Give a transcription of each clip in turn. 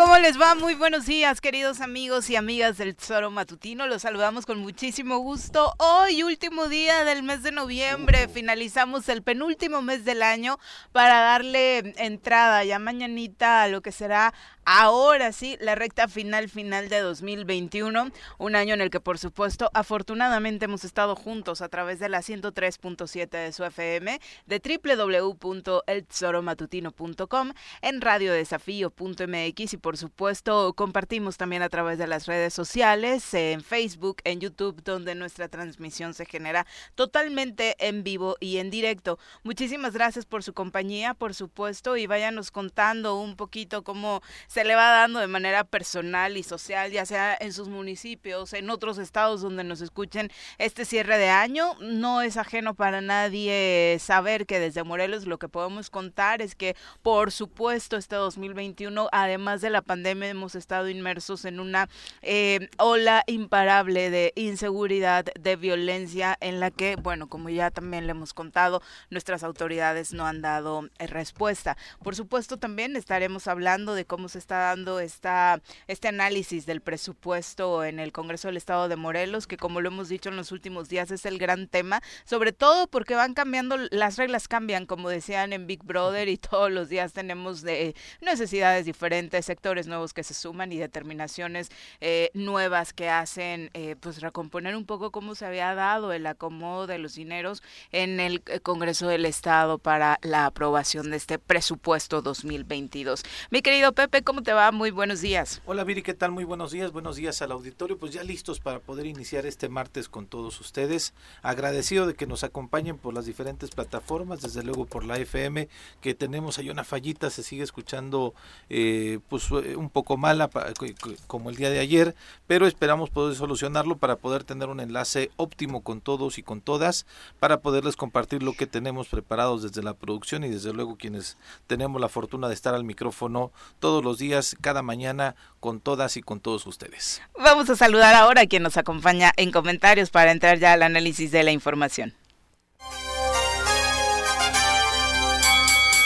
¿Cómo les va? Muy buenos días, queridos amigos y amigas del Tesoro Matutino. Los saludamos con muchísimo gusto. Hoy, último día del mes de noviembre, finalizamos el penúltimo mes del año para darle entrada ya mañanita a lo que será ahora sí la recta final final de 2021, un año en el que por supuesto afortunadamente hemos estado juntos a través de la 103.7 de su FM, de www.eltesoromatutino.com, en radiodesafío.mx y por supuesto compartimos también a través de las redes sociales, en Facebook, en YouTube, donde nuestra transmisión se genera totalmente en vivo y en directo. Muchísimas gracias por su compañía, por supuesto, y váyanos contando un poquito cómo se le va dando de manera personal y social, ya sea en sus municipios, en otros estados donde nos escuchen este cierre de año. No es ajeno para nadie saber que desde Morelos lo que podemos contar es que, por supuesto, este 2021, además de la pandemia, hemos estado inmersos en una eh, ola imparable de inseguridad, de violencia, en la que, bueno, como ya también le hemos contado, nuestras autoridades no han dado eh, respuesta. Por supuesto, también estaremos hablando de cómo se está dando esta, este análisis del presupuesto en el Congreso del Estado de Morelos, que como lo hemos dicho en los últimos días es el gran tema, sobre todo porque van cambiando, las reglas cambian, como decían en Big Brother, y todos los días tenemos de necesidades diferentes, sectores nuevos que se suman y determinaciones eh, nuevas que hacen eh, pues recomponer un poco cómo se había dado el acomodo de los dineros en el eh, Congreso del Estado para la aprobación de este presupuesto 2022. Mi querido Pepe, ¿cómo te va? Muy buenos días. Hola Viri, ¿qué tal? Muy buenos días, buenos días al auditorio. Pues ya listos para poder iniciar este martes con todos ustedes. Agradecido de que nos acompañen por las diferentes plataformas, desde luego por la FM, que tenemos ahí una fallita, se sigue escuchando eh, pues un poco mala como el día de ayer, pero esperamos poder solucionarlo para poder tener un enlace óptimo con todos y con todas, para poderles compartir lo que tenemos preparados desde la producción y desde luego quienes tenemos la fortuna de estar al micrófono todos los días, cada mañana, con todas y con todos ustedes. Vamos a saludar ahora a quien nos acompaña en comentarios para entrar ya al análisis de la información.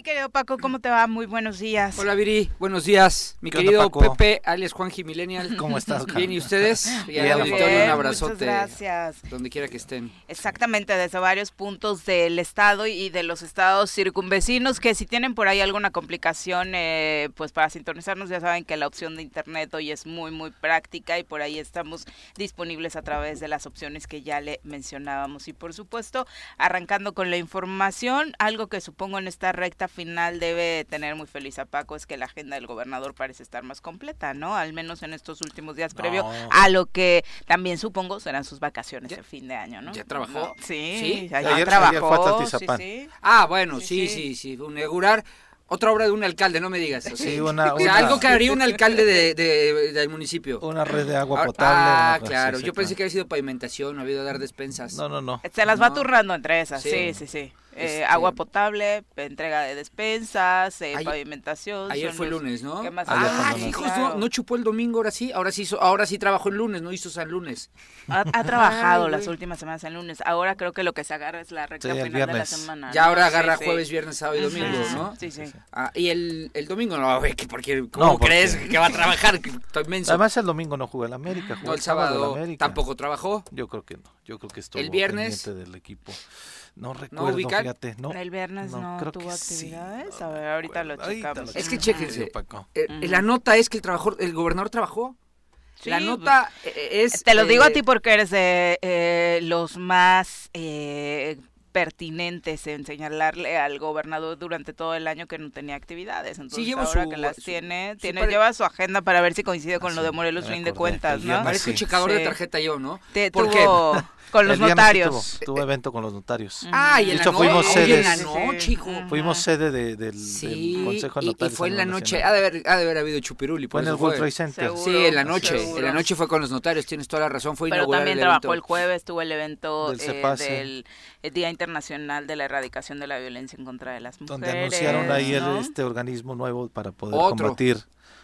Mi querido Paco, ¿cómo te va? Muy buenos días. Hola Viri, buenos días. Mi querido Pepe, alias Juanji Millennial. ¿Cómo estás? Bien, ¿y ustedes? Y al auditorio un abrazote. gracias. Donde quiera que estén. Exactamente, desde varios puntos del estado y de los estados circunvecinos, que si tienen por ahí alguna complicación, eh, pues para sintonizarnos ya saben que la opción de internet hoy es muy, muy práctica y por ahí estamos disponibles a través de las opciones que ya le mencionábamos. Y por supuesto, arrancando con la información, algo que supongo en esta recta final debe tener muy feliz a Paco es que la agenda del gobernador parece estar más completa, ¿no? Al menos en estos últimos días previo a lo que también supongo serán sus vacaciones de fin de año, ¿no? ¿Ya trabajó? Sí, ¿Sí? ayer, trabajó. sí, Ah, bueno, sí, sí, sí, inaugurar otra obra de un alcalde, no me digas. Sí, una, algo que haría un alcalde de, del municipio. Una red de agua potable. Ah, claro. Yo pensé que había sido pavimentación, no había ido a dar despensas. No, no, no. Se las va turrando entre esas, sí, sí, sí. Este, agua potable, entrega de despensas, eh, pavimentación. Ayer fue lunes, ¿no? ah, hijos, no, chupó el domingo, ahora sí, ahora sí, ahora sí trabajó el lunes, no hizo San Lunes. Ha, trabajado las últimas semanas en lunes. Ahora creo que lo que se agarra es la recta final de la semana. Ya ahora agarra jueves, viernes, sábado y domingo, ¿no? Sí, sí. Ah, y el, el domingo no, porque ¿cómo crees que va a trabajar? Estoy inmenso. Además el domingo no jugó el América, jugó el sábado. tampoco trabajó. Yo creo que no. Yo creo que estuvo el viernes del equipo. No recuerdo, fíjate. No, el viernes no, tuvo actividades. A ver, ahorita lo checamos. Es que chéquense. Eh, la nota es que el trabajador, el gobernador trabajó. la nota pues, es... Te lo digo a eh, ti porque eres de eh, los más eh, pertinentes en señalarle al gobernador durante todo el año que no tenía actividades. Entonces sí, ahora que las tiene, tiene lleva su agenda para ver si coincide con lo de Morelos fin de cuentas, ¿no? Parece un checador de tarjeta yo, ¿no? Te, tuvo, Con los notarios. tuvo, evento con los notarios. Ah, y en la, fuimos en la noche, hijo. Fuimos sede del, Consejo de Notarios. Y, fue en la noche, ha de haber, ha de haber habido chupiruli. Fue en el World Trade Center. sí, en la noche. En la noche fue con los notarios, tienes toda la razón. Fue Pero también trabajó el jueves, tuvo el evento del, eh, Día Internacional de la Erradicación de la Violencia en contra de las Mujeres. Donde anunciaron ahí este organismo nuevo para poder combatir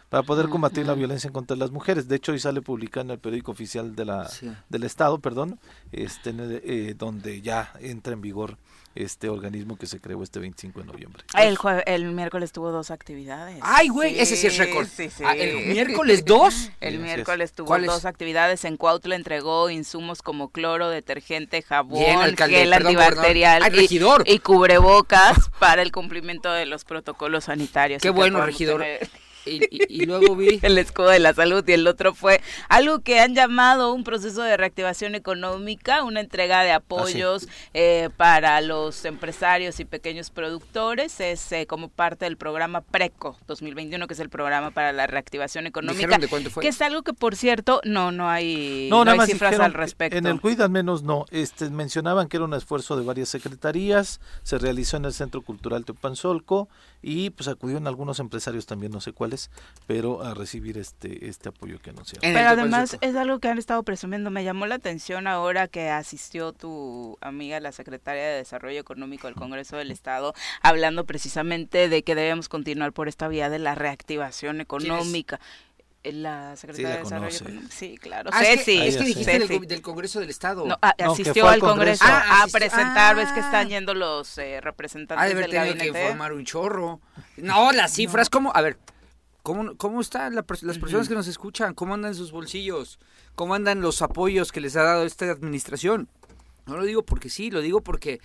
para poder combatir la violencia contra las mujeres. De hecho, hoy sale publicado en el periódico oficial de la, del Estado, perdón, este, eh, donde ya entra en vigor este organismo que se creó este 25 de noviembre. El, el miércoles tuvo dos actividades. Ay, güey, ese sí es récord. Ah, ¿El miércoles dos? El miércoles tuvo dos actividades. En Cuautla entregó insumos como cloro, detergente, jabón, gel antibacterial y, cubrebocas para el cumplimiento de los protocolos sanitarios. Qué bueno, regidor. Y, luego vi... el escudo de la salud y el otro fue algo que han llamado un proceso de reactivación económica, una entrega de apoyos ah, eh, para los empresarios y pequeños productores, es eh, como parte del programa PRECO 2021, que es el programa para la reactivación económica, de cuánto fue? que es algo que por cierto no no hay, no, hay cifras al respecto. En el CUID al menos no, este mencionaban que era un esfuerzo de varias secretarías, se realizó en el Centro Cultural Teopanzolco y pues acudieron algunos empresarios también, no sé cuáles, pero a recibir este este apoyo que anunciaron. Pero además es algo que han estado presumiendo. Me llamó la atención ahora que asistió tu amiga, la secretaria de Desarrollo Económico del Congreso del Estado, hablando precisamente de que debemos continuar por esta vía de la reactivación económica la secretaria de Desarrollo Sí, claro. Ah, es que, es que dijiste del, Congreso del Estado. No, asistió al Congreso, ah, a presentar, ves que están yendo los eh, representantes ah, del gabinete. que informar un chorro. No, las cifras, ¿cómo? A ver, ¿cómo, cómo están las personas que nos escuchan? ¿Cómo andan sus bolsillos? ¿Cómo andan los apoyos que les ha dado esta administración? No lo digo porque sí, lo digo porque,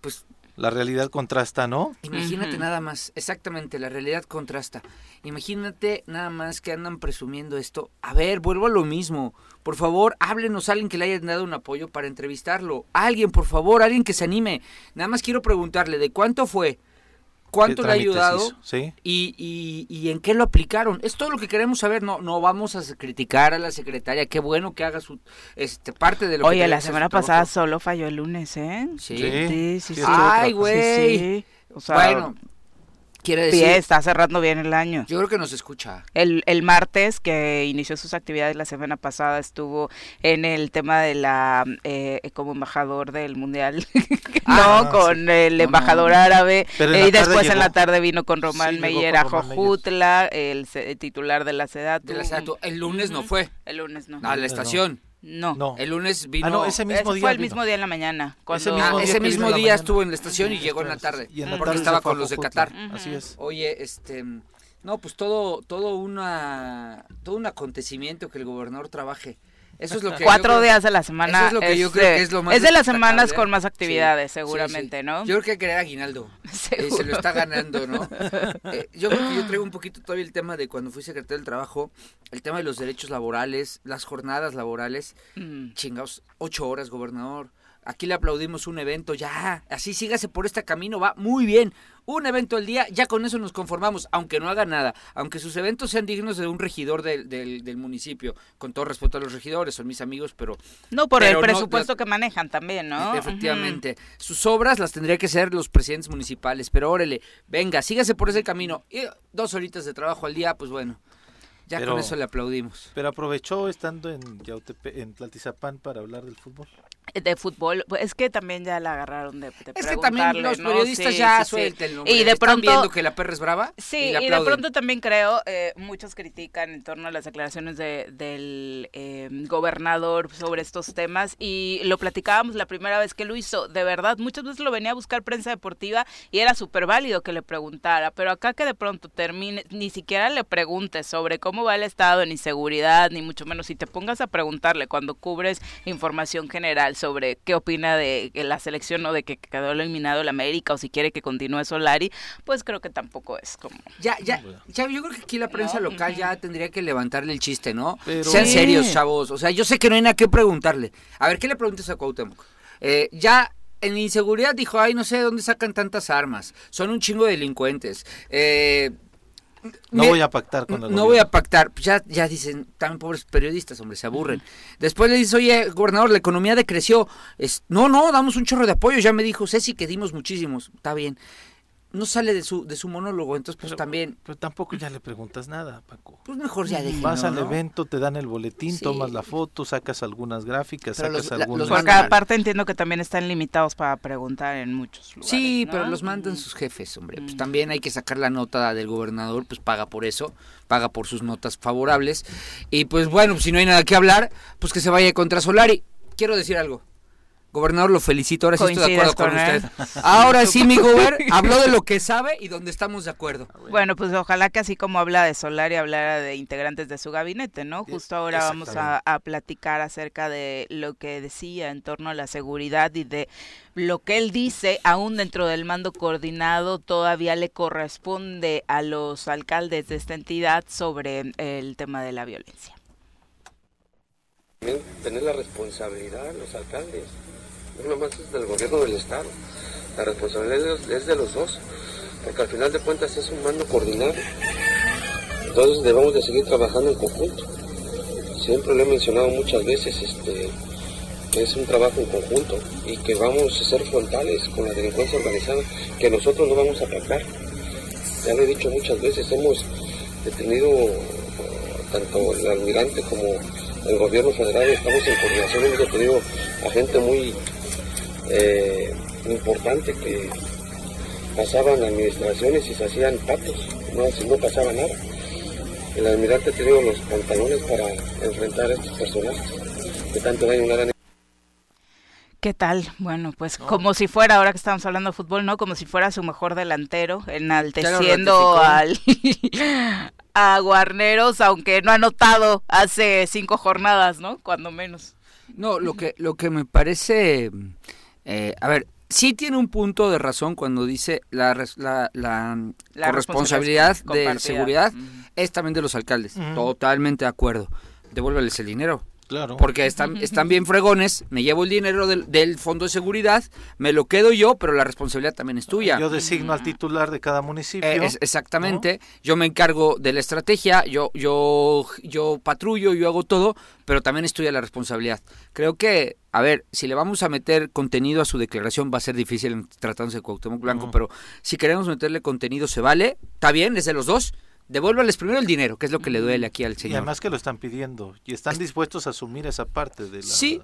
pues, la realidad contrasta, ¿no? Imagínate nada más, exactamente, la realidad contrasta. Imagínate nada más que andan presumiendo esto. A ver, vuelvo a lo mismo. Por favor, háblenos a alguien que le haya dado un apoyo para entrevistarlo. Alguien, por favor, alguien que se anime. Nada más quiero preguntarle, ¿de cuánto fue? Cuánto le ha ayudado y, y, en qué lo aplicaron. Es todo lo que queremos saber. No, no vamos a criticar a la secretaria. Qué bueno que haga su este parte de lo Oye, la semana pasada solo falló el lunes, ¿eh? Sí, sí, sí. Ay, güey. O sea, bueno, Quiere decir, está cerrando bien el año. Yo creo que nos escucha. El, el martes, que inició sus actividades la semana pasada, estuvo en el tema de la, eh, como embajador del Mundial, ah, no, con el embajador árabe. y después en la tarde vino con Román Meyer a Jojutla, el, titular de la SEDATU. De la El lunes no fue. El lunes no. A la estación. No. El lunes vino. Ah, no, ese mismo día. Fue el mismo día en la mañana. Ese mismo día, estuvo en la estación y llegó en la tarde. Y en la porque estaba con los de Qatar. Así es. Oye, este. No, pues todo, todo una, todo un acontecimiento que el gobernador trabaje. Eso es lo que Cuatro días de la semana. Eso es lo que yo creo que es lo más. Es de las semanas con más actividades, seguramente, ¿no? Yo creo que querer aguinaldo. Eh, se lo está ganando, ¿no? Eh, yo creo que yo traigo un poquito todavía el tema de cuando fui secretario del Trabajo, el tema de los derechos laborales, las jornadas laborales. Mm. Chingados, ocho horas, gobernador. Aquí le aplaudimos un evento, ya, así sígase por este camino, va muy bien. Un evento al día, ya con eso nos conformamos, aunque no haga nada, aunque sus eventos sean dignos de un regidor del, del, municipio, con todo respeto a los regidores, son mis amigos, pero... No, por el presupuesto que manejan también, ¿no? Efectivamente. Sus obras las tendría que ser los presidentes municipales, pero órale, venga, sígase por ese camino. Y dos horitas de trabajo al día, pues bueno. Ya con eso le aplaudimos. Pero aprovechó estando en en Tlaltizapán para hablar del fútbol de fútbol, pues, es que también ya la agarraron de, de Es que también los periodistas ya suelten Y de pronto viendo que la perra es brava. Sí, y, de pronto también creo, eh, muchos critican en torno a las declaraciones de, del eh, gobernador sobre estos temas y lo platicábamos la primera vez que lo hizo. De verdad, muchas veces lo venía a buscar prensa deportiva y era súper válido que le preguntara, pero acá que de pronto termine, ni siquiera le preguntes sobre cómo va el estado en inseguridad, ni mucho menos, si te pongas a preguntarle cuando cubres información general sobre qué opina de la selección o de que quedó eliminado el América o si quiere que continúe Solari, pues creo que tampoco es como... Ya, ya, ya yo creo que aquí la prensa local ya tendría que levantarle el chiste, ¿no? Sean serios, chavos. O sea, yo sé que no hay nada que preguntarle. A ver, ¿qué le preguntas a Cuauhtémoc? Eh, ya en inseguridad dijo, ay, no sé de dónde sacan tantas armas. Son un chingo de delincuentes. Eh, No voy a pactar con el No voy a pactar. Ya, ya dicen, también pobres periodistas, hombre, se aburren. Después le dice, oye, gobernador, la economía decreció. Es, no, no, damos un chorro de apoyo. Ya me dijo Ceci que dimos muchísimos. Está bien no sale de su, de su monólogo, entonces pues también... Pero tampoco ya le preguntas nada, Paco. Pues mejor ya déjenlo, Vas al evento, te dan el boletín, tomas la foto, sacas algunas gráficas, sacas algunos... Porque aparte entiendo que también están limitados para preguntar en muchos lugares, Sí, pero los mandan sus jefes, hombre. Pues también hay que sacar la nota del gobernador, pues paga por eso, paga por sus notas favorables. Y pues bueno, si no hay nada que hablar, pues que se vaya contra Solari. Quiero decir algo. Gobernador, lo felicito, ahora sí estoy de acuerdo con, usted. Ahora sí, mi gober habló de lo que sabe y donde estamos de acuerdo. Bueno, pues ojalá que así como habla de Solar y hablara de integrantes de su gabinete, ¿no? Justo ahora vamos a, platicar acerca de lo que decía en torno a la seguridad y de lo que él dice, aún dentro del mando coordinado, todavía le corresponde a los alcaldes de esta entidad sobre el tema de la violencia. Tener la responsabilidad los alcaldes no nomás es del gobierno del Estado. La responsabilidad es de los dos, porque al final de cuentas es un mando coordinado. Entonces debemos de seguir trabajando en conjunto. Siempre lo he mencionado muchas veces, este, es un trabajo en conjunto y que vamos a ser frontales con la delincuencia organizada, que nosotros no vamos a atacar. Ya lo he dicho muchas veces, hemos detenido tanto el almirante como el gobierno federal, estamos en coordinación, hemos detenido a gente muy eh, importante que pasaban administraciones y se hacían patos, no, no pasaba nada. El almirante ha tenido los pantalones para enfrentar a estos personajes que tanto daño le ¿Qué tal? Bueno, pues como si fuera, ahora que estamos hablando de fútbol, ¿no? Como si fuera su mejor delantero, enalteciendo al a Guarneros, aunque no ha anotado hace cinco jornadas, ¿no? Cuando menos. No, lo que, lo que me parece eh, a ver, sí tiene un punto de razón cuando dice la, la, la, responsabilidad de seguridad es también de los alcaldes. Totalmente de acuerdo. Devuélveles el dinero. Claro. Porque están, están bien fregones, me llevo el dinero del, del, fondo de seguridad, me lo quedo yo, pero la responsabilidad también es tuya. Yo designo al titular de cada municipio. Eh, exactamente, yo me encargo de la estrategia, yo, yo, yo patrullo, yo hago todo, pero también es tuya la responsabilidad. Creo que, a ver, si le vamos a meter contenido a su declaración va a ser difícil tratándose de Cuauhtémoc Blanco, pero si queremos meterle contenido se vale, está bien, es de los dos, devuélvales primero el dinero, que es lo que le duele aquí al señor. Y además que lo están pidiendo y están dispuestos a asumir esa parte de la... Sí,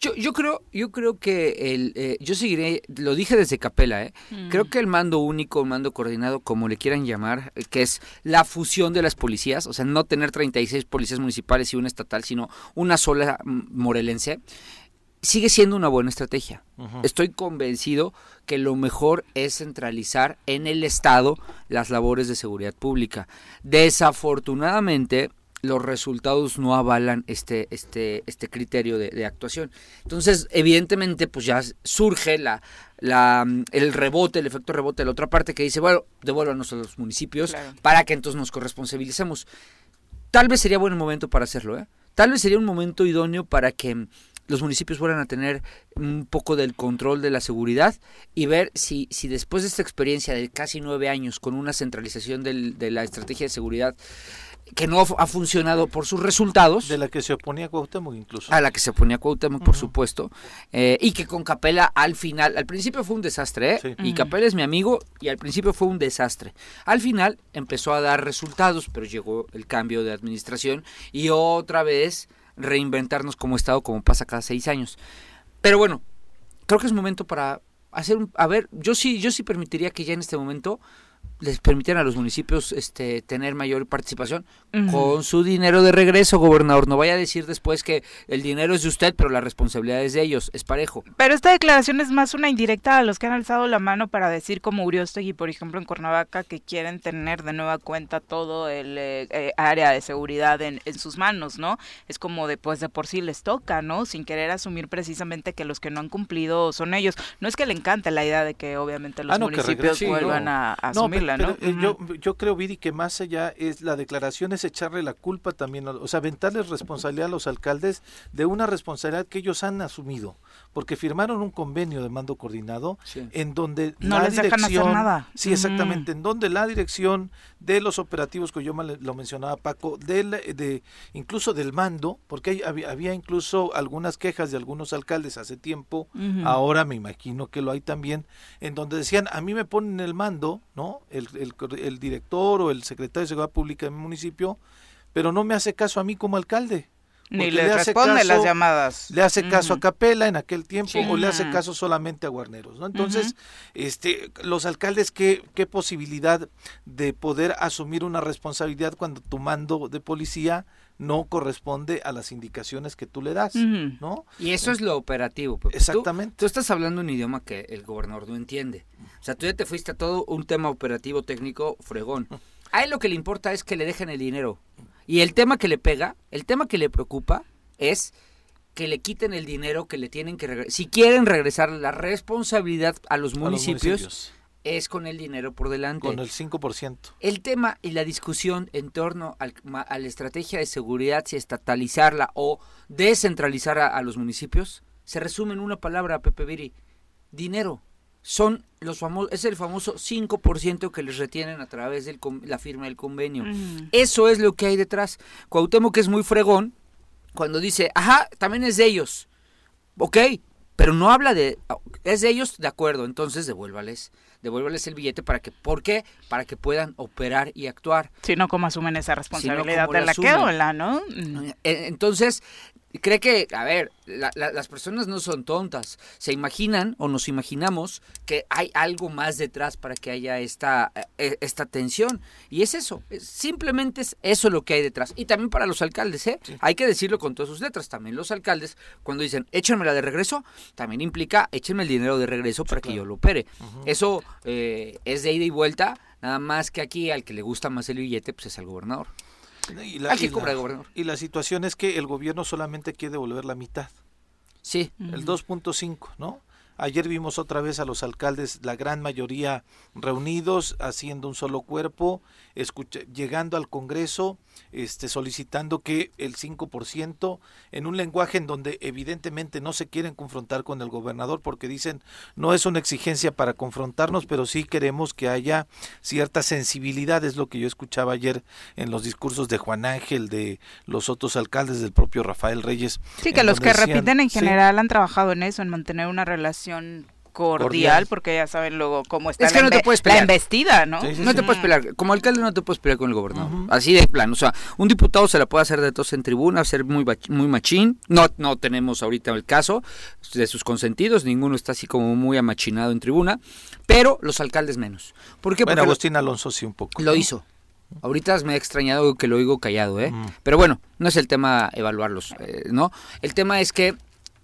yo, yo creo, yo creo que el, eh, yo seguiré, lo dije desde Capela, ¿eh? Mm. creo que el mando único, mando coordinado, como le quieran llamar, eh, que es la fusión de las policías, o sea, no tener 36 policías municipales y una estatal, sino una sola mm, morelense, sigue siendo una buena estrategia. Estoy convencido que lo mejor es centralizar en el Estado las labores de seguridad pública. Desafortunadamente, los resultados no avalan este, este, este criterio de, actuación. Entonces, evidentemente, pues ya surge la, la, el rebote, el efecto rebote de la otra parte que dice, bueno, devuélvanos a los municipios para que entonces nos corresponsabilicemos. Tal vez sería buen momento para hacerlo, ¿eh? Tal vez sería un momento idóneo para que los municipios vuelvan a tener un poco del control de la seguridad y ver si, si después de esta experiencia de casi nueve años con una centralización del, de la estrategia de seguridad que no ha funcionado por sus resultados. De la que se oponía Cuauhtémoc incluso. A la que se oponía Cuauhtémoc, por supuesto. Eh, y que con Capela al final, al principio fue un desastre, ¿eh? Y Capela es mi amigo y al principio fue un desastre. Al final empezó a dar resultados, pero llegó el cambio de administración y otra vez reinventarnos como Estado como pasa cada seis años. Pero bueno, creo que es momento para hacer un... A ver, yo sí, yo sí permitiría que ya en este momento les permitieran a los municipios este, tener mayor participación con su dinero de regreso, gobernador. No vaya a decir después que el dinero es de usted, pero la responsabilidad es de ellos, es parejo. Pero esta declaración es más una indirecta a los que han alzado la mano para decir como Uriostegui, por ejemplo, en Cuernavaca, que quieren tener de nueva cuenta todo el eh, eh, área de seguridad en, en, sus manos, ¿no? Es como de, pues de por sí les toca, ¿no? Sin querer asumir precisamente que los que no han cumplido son ellos. No es que le encante la idea de que obviamente los ah, municipios vuelvan a, asumir regla, ¿no? Eh, yo, yo creo, Viri, que más allá es la declaración es echarle la culpa también, o sea, aventarles responsabilidad a los alcaldes de una responsabilidad que ellos han asumido, porque firmaron un convenio de mando coordinado en donde no la dirección, nada. sí, exactamente, en donde la dirección de los operativos que yo lo mencionaba Paco, de, de incluso del mando, porque había, había, incluso algunas quejas de algunos alcaldes hace tiempo, ahora me imagino que lo hay también, en donde decían, a mí me ponen el mando, ¿no? El, el, el director o el secretario de Seguridad Pública de mi municipio, pero no me hace caso a mí como alcalde. Ni le, responde las llamadas. Le hace caso a Capela en aquel tiempo o le hace caso solamente a Guarneros, ¿no? Entonces, este, los alcaldes, ¿qué, ¿qué posibilidad de poder asumir una responsabilidad cuando tu mando de policía no corresponde a las indicaciones que tú le das, ¿no? Y eso es lo operativo. Exactamente. Tú, estás hablando un idioma que el gobernador no entiende. O sea, tú ya te fuiste a todo un tema operativo técnico fregón. A él lo que le importa es que le dejen el dinero. Y el tema que le pega, el tema que le preocupa es que le quiten el dinero que le tienen que regresar. Si quieren regresar la responsabilidad a los municipios, es con el dinero por delante. Con el 5%. El tema y la discusión en torno al, a la estrategia de seguridad, si estatalizarla o descentralizar a, los municipios, se resume en una palabra, Pepe Viri, dinero son los famosos, es el famoso 5% que les retienen a través de la firma del convenio. Eso es lo que hay detrás. Cuauhtémoc que es muy fregón cuando dice, ajá, también es de ellos. Ok, pero no habla de, es de ellos, de acuerdo, entonces devuélvales devuélvales el billete para que, ¿por qué? Para que puedan operar y actuar. Si no, ¿cómo asumen esa responsabilidad de la, la ¿no? Eh, entonces, cree que, a ver, las personas no son tontas. Se imaginan o nos imaginamos que hay algo más detrás para que haya esta, eh, esta tensión. Y es eso, simplemente es eso lo que hay detrás. Y también para los alcaldes, ¿eh? Hay que decirlo con todas sus letras. También los alcaldes, cuando dicen échenmela de regreso, también implica échenme el dinero de regreso para que yo lo opere. Eso eh, es de ida y vuelta, nada más que aquí al que le gusta más el billete, pues es al gobernador. Y la, y la, situación es que el gobierno solamente quiere devolver la mitad. Sí. El 2.5, ¿no? Ayer vimos otra vez a los alcaldes, la gran mayoría reunidos, haciendo un solo cuerpo, llegando al Congreso, este, solicitando que el 5%, en un lenguaje en donde evidentemente no se quieren confrontar con el gobernador, porque dicen no es una exigencia para confrontarnos, pero sí queremos que haya cierta sensibilidad, es lo que yo escuchaba ayer en los discursos de Juan Ángel, de los otros alcaldes, del propio Rafael Reyes. Sí, que los que repiten en general han trabajado en eso, en mantener una relación cordial, porque ya saben luego cómo está la, no embestida, ¿no? no te puedes pelear, como alcalde no te puedes pelear con el gobernador, así de plano, o sea, un diputado se la puede hacer de tos en tribuna, ser muy muy machín, no no tenemos ahorita el caso de sus consentidos, ninguno está así como muy amachinado en tribuna, pero los alcaldes menos. ¿Por qué? Bueno, Agustín Alonso sí un poco. Lo hizo. Ahorita me ha extrañado que lo oigo callado, ¿eh? Pero bueno, no es el tema evaluarlos, eh, ¿no? El tema es que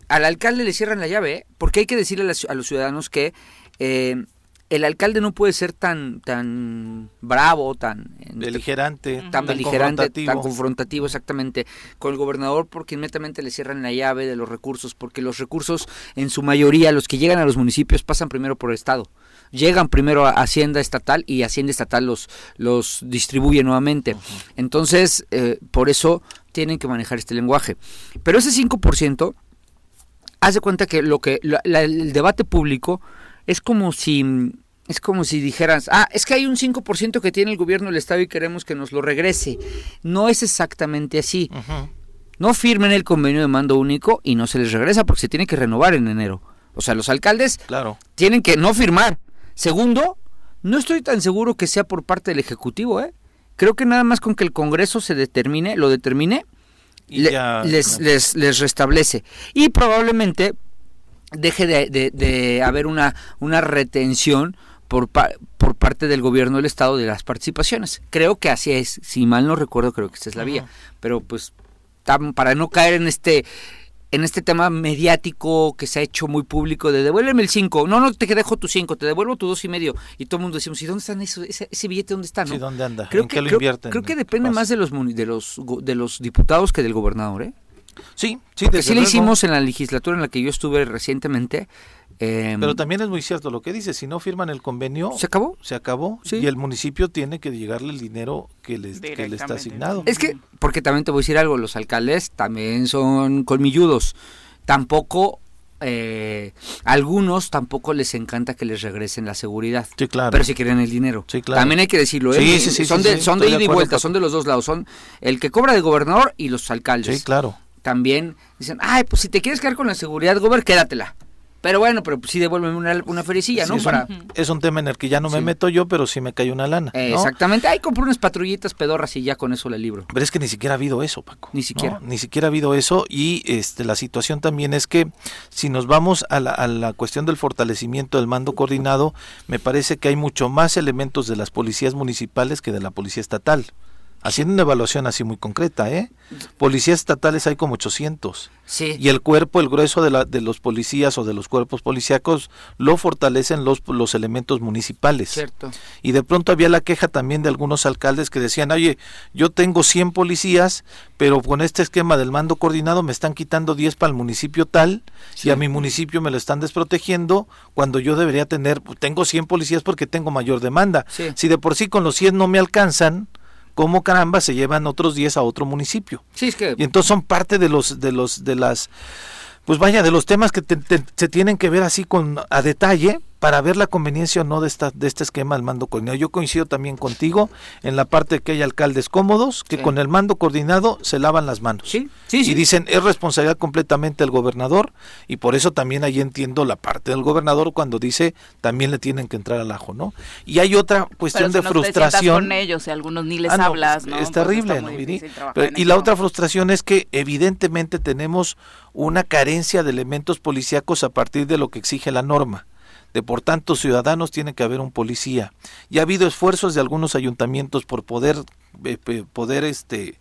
al alcalde le cierran la llave, ¿eh? porque hay que decirle a, los ciudadanos que eh, el alcalde no puede ser tan tan bravo, tan beligerante, tan, beligerante, tan confrontativo exactamente con el gobernador porque inmediatamente le cierran la llave de los recursos, porque los recursos en su mayoría los que llegan a los municipios pasan primero por el estado. Llegan primero a Hacienda Estatal y Hacienda Estatal los, los distribuye nuevamente. Entonces, eh, por eso tienen que manejar este lenguaje. Pero ese 5% haz de cuenta que lo que el debate público es como si es como si dijeras, ah, es que hay un 5% que tiene el gobierno del Estado y queremos que nos lo regrese. No es exactamente así. No firmen el convenio de mando único y no se les regresa porque se tiene que renovar en enero. O sea, los alcaldes claro. tienen que no firmar. Segundo, no estoy tan seguro que sea por parte del Ejecutivo, ¿eh? Creo que nada más con que el Congreso se determine, lo determine, les, les, les, restablece. Y probablemente deje de, de, haber una, una retención por, por parte del gobierno del Estado de las participaciones. Creo que así es. Si mal no recuerdo, creo que esta es la vía. Pero pues para no caer en este en este tema mediático que se ha hecho muy público de devuélveme el 5, no, no te dejo tu 5, te devuelvo tu dos y medio. Y todo el mundo decimos, ¿y dónde están eso, ese, billete? ¿Dónde está? Sí, ¿dónde anda? Creo que, lo invierten? Creo que depende más de los, de, los, de los diputados que del gobernador, ¿eh? Sí, sí, Porque sí lo hicimos en la legislatura en la que yo estuve recientemente. Em, Pero también es muy cierto lo que dice, si no firman el convenio... ¿Se acabó? Se acabó y el municipio tiene que llegarle el dinero que le, que le está asignado. Es que, porque también te voy a decir algo, los alcaldes también son colmilludos. Tampoco eh, algunos tampoco les encanta que les regresen la seguridad. Sí, claro. Pero si quieren el dinero. Sí, claro. También hay que decirlo. ¿eh? Sí, sí, sí, son de, son de ida y vuelta, son de los dos lados. Son el que cobra de gobernador y los alcaldes. Sí, claro. También dicen, ay, pues si te quieres quedar con la seguridad, gobernador, quédatela. Pero bueno, pero sí devuélveme una, una fericilla, ¿no? Es, Para... un, es un tema en el que ya no me meto yo, pero sí me cae una lana. exactamente. Ahí compré unas patrullitas pedorras y ya con eso le libro. Pero es que ni siquiera ha habido eso, Paco. Ni siquiera. Ni siquiera ha habido eso. Y este la situación también es que si nos vamos a la, a la cuestión del fortalecimiento del mando coordinado, me parece que hay mucho más elementos de las policías municipales que de la policía estatal haciendo una evaluación así muy concreta, ¿eh? Policías estatales hay como 800. Sí. Y el cuerpo, el grueso de, la, de los policías o de los cuerpos policíacos lo fortalecen los, los elementos municipales. Cierto. Y de pronto había la queja también de algunos alcaldes que decían, oye, yo tengo 100 policías, pero con este esquema del mando coordinado me están quitando 10 para el municipio tal y a mi municipio me lo están desprotegiendo cuando yo debería tener, tengo 100 policías porque tengo mayor demanda. Si de por sí con los 100 no me alcanzan, cómo caramba se llevan otros 10 a otro municipio. Sí, es que... Y entonces son parte de los, de los, de las, pues vaya, de los temas que se tienen que ver así con, a detalle, para ver la conveniencia o no de, esta, de este esquema del mando coordinado. Yo coincido también contigo en la parte de que hay alcaldes cómodos que con el mando coordinado se lavan las manos. Sí, sí, y dicen es responsabilidad completamente del gobernador y por eso también ahí entiendo la parte del gobernador cuando dice también le tienen que entrar al ajo, ¿no? Y hay otra cuestión de frustración. con ellos y algunos ni les ah, hablas, ¿no? Es terrible, ¿no? y la otra frustración es que evidentemente tenemos una carencia de elementos policíacos a partir de lo que exige la norma de por tanto ciudadanos tiene que haber un policía. Y ha habido esfuerzos de algunos ayuntamientos por poder, eh, poder este,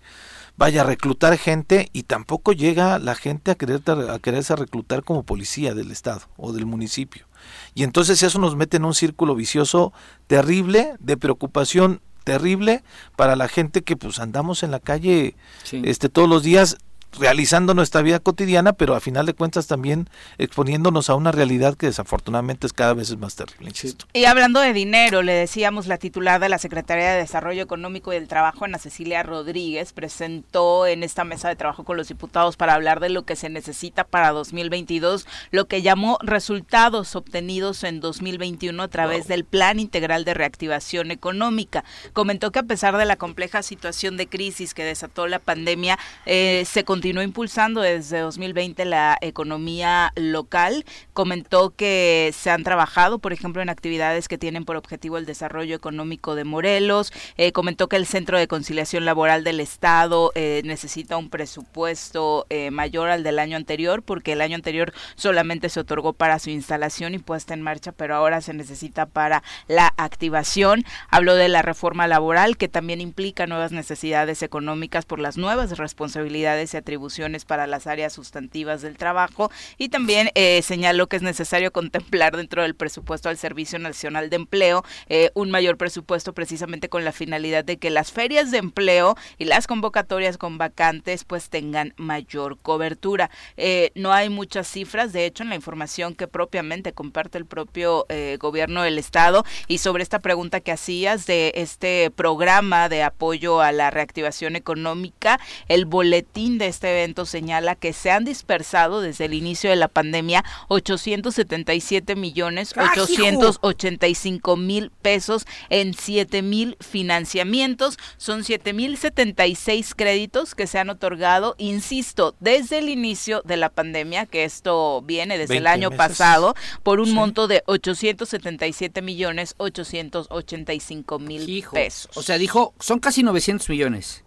vaya a reclutar gente y tampoco llega la gente a, querer, a quererse reclutar como policía del estado o del municipio. Y entonces eso nos mete en un círculo vicioso terrible de preocupación terrible para la gente que pues andamos en la calle este todos los días realizando nuestra vida cotidiana, pero a final de cuentas también exponiéndonos a una realidad que desafortunadamente es cada vez es más terrible. Y hablando de dinero, le decíamos la titular de la Secretaría de Desarrollo Económico y del Trabajo, Ana Cecilia Rodríguez, presentó en esta mesa de trabajo con los diputados para hablar de lo que se necesita para 2022, lo que llamó resultados obtenidos en 2021 a través del Plan Integral de Reactivación Económica. Comentó que a pesar de la compleja situación de crisis que desató la pandemia, eh, se continuó impulsando desde 2020 la economía local. Comentó que se han trabajado, por ejemplo, en actividades que tienen por objetivo el desarrollo económico de Morelos. Eh, comentó que el Centro de Conciliación Laboral del Estado eh, necesita un presupuesto eh, mayor al del año anterior, porque el año anterior solamente se otorgó para su instalación y puesta en marcha, pero ahora se necesita para la activación. Habló de la reforma laboral, que también implica nuevas necesidades económicas por las nuevas responsabilidades y atribuciones atribuciones para las áreas sustantivas del trabajo y también eh, señaló que es necesario contemplar dentro del presupuesto al Servicio Nacional de Empleo eh, un mayor presupuesto precisamente con la finalidad de que las ferias de empleo y las convocatorias con vacantes pues tengan mayor cobertura. Eh, no hay muchas cifras, de hecho en la información que propiamente comparte el propio gobierno del estado y sobre esta pregunta que hacías de este programa de apoyo a la reactivación económica, el boletín de este evento señala que se han dispersado desde el inicio de la pandemia 877 millones 885 mil pesos en 7 mil financiamientos. Son 7 mil 76 créditos que se han otorgado, insisto, desde el inicio de la pandemia, que esto viene desde el año pasado, por un monto de 877 millones 885 mil pesos. O sea, dijo, son casi 900 millones.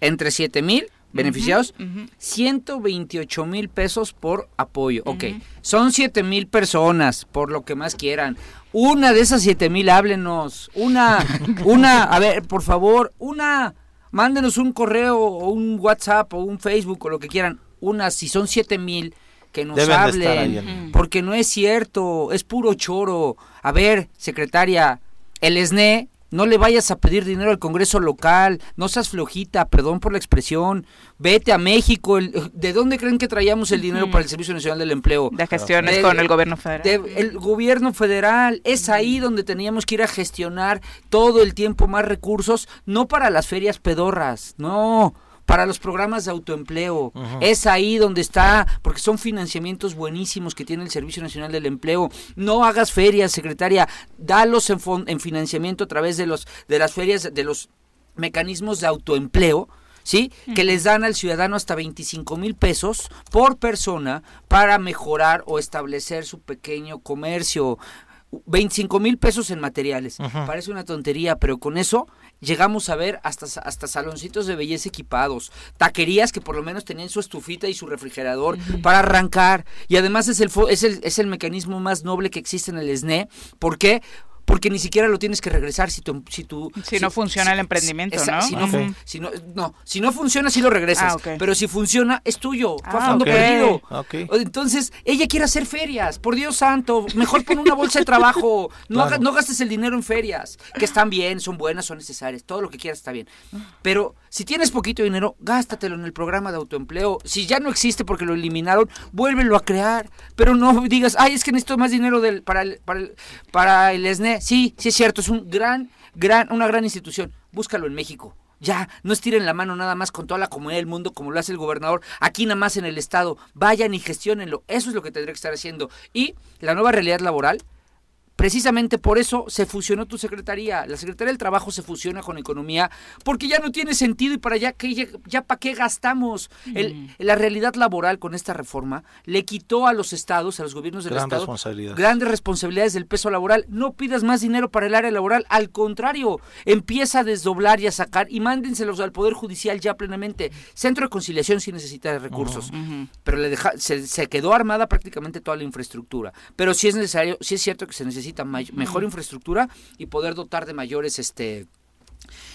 Entre 7 mil beneficiados, 128 mil pesos por apoyo. Ok, son 7 mil personas, por lo que más quieran. Una de esas 7 mil, háblenos. Una, una, a ver, por favor, una, mándenos un correo o un WhatsApp o un Facebook o lo que quieran. Una, si son 7 mil, que nos hablen. Porque no es cierto, es puro choro. A ver, secretaria, el SNE no le vayas a pedir dinero al Congreso local, no seas flojita, perdón por la expresión, vete a México, ¿de dónde creen que traíamos el dinero para el Servicio Nacional del Empleo? De gestiones con el gobierno federal. el gobierno federal, es ahí donde teníamos que ir a gestionar todo el tiempo más recursos, no para las ferias pedorras, no para los programas de autoempleo. Es ahí donde está, porque son financiamientos buenísimos que tiene el Servicio Nacional del Empleo. No hagas ferias, secretaria, dalos en, en financiamiento a través de los de las ferias de los mecanismos de autoempleo. ¿sí? Que les dan al ciudadano hasta 25 mil pesos por persona para mejorar o establecer su pequeño comercio. 25 mil pesos en materiales. Parece una tontería, pero con eso llegamos a ver hasta, hasta saloncitos de belleza equipados, taquerías que por lo menos tenían su estufita y su refrigerador para arrancar. Y además es el, es, el, es el mecanismo más noble que existe en el SNE. ¿Por qué? porque ni siquiera lo tienes que regresar si tu si, tu, si, no funciona el emprendimiento, ¿no? Si, no, si no, no, si no funciona sí lo regresas, ah, pero si funciona es tuyo, fue ah, fondo perdido. Entonces, ella quiere hacer ferias, por Dios santo, mejor pon una bolsa de trabajo, no no gastes el dinero en ferias, que están bien, son buenas, son necesarias, todo lo que quieras está bien. Pero si tienes poquito dinero, gástatelo en el programa de autoempleo. Si ya no existe porque lo eliminaron, vuélvelo a crear, pero no digas, "Ay, es que necesito más dinero del para el para el para el SNE sí, sí es cierto, es un gran, gran, una gran institución. Búscalo en México. Ya, no estiren la mano nada más con toda la comunidad del mundo como lo hace el gobernador, aquí nada más en el Estado. Vayan y gestionenlo. Eso es lo que tendría que estar haciendo. Y la nueva realidad laboral Precisamente por eso se fusionó tu secretaría. La Secretaría del Trabajo se fusiona con Economía porque ya no tiene sentido y para allá que ya, para qué gastamos. El, la realidad laboral con esta reforma le quitó a los estados, a los gobiernos del estado, grandes responsabilidades del peso laboral. No pidas más dinero para el área laboral, al contrario, empieza a desdoblar y a sacar y mándenselos al Poder Judicial ya plenamente. Centro de Conciliación sí necesita recursos, pero le deja, se, se quedó armada prácticamente toda la infraestructura. Pero sí es necesario, sí es cierto que se necesita necesita mejor infraestructura y poder dotar de mayores este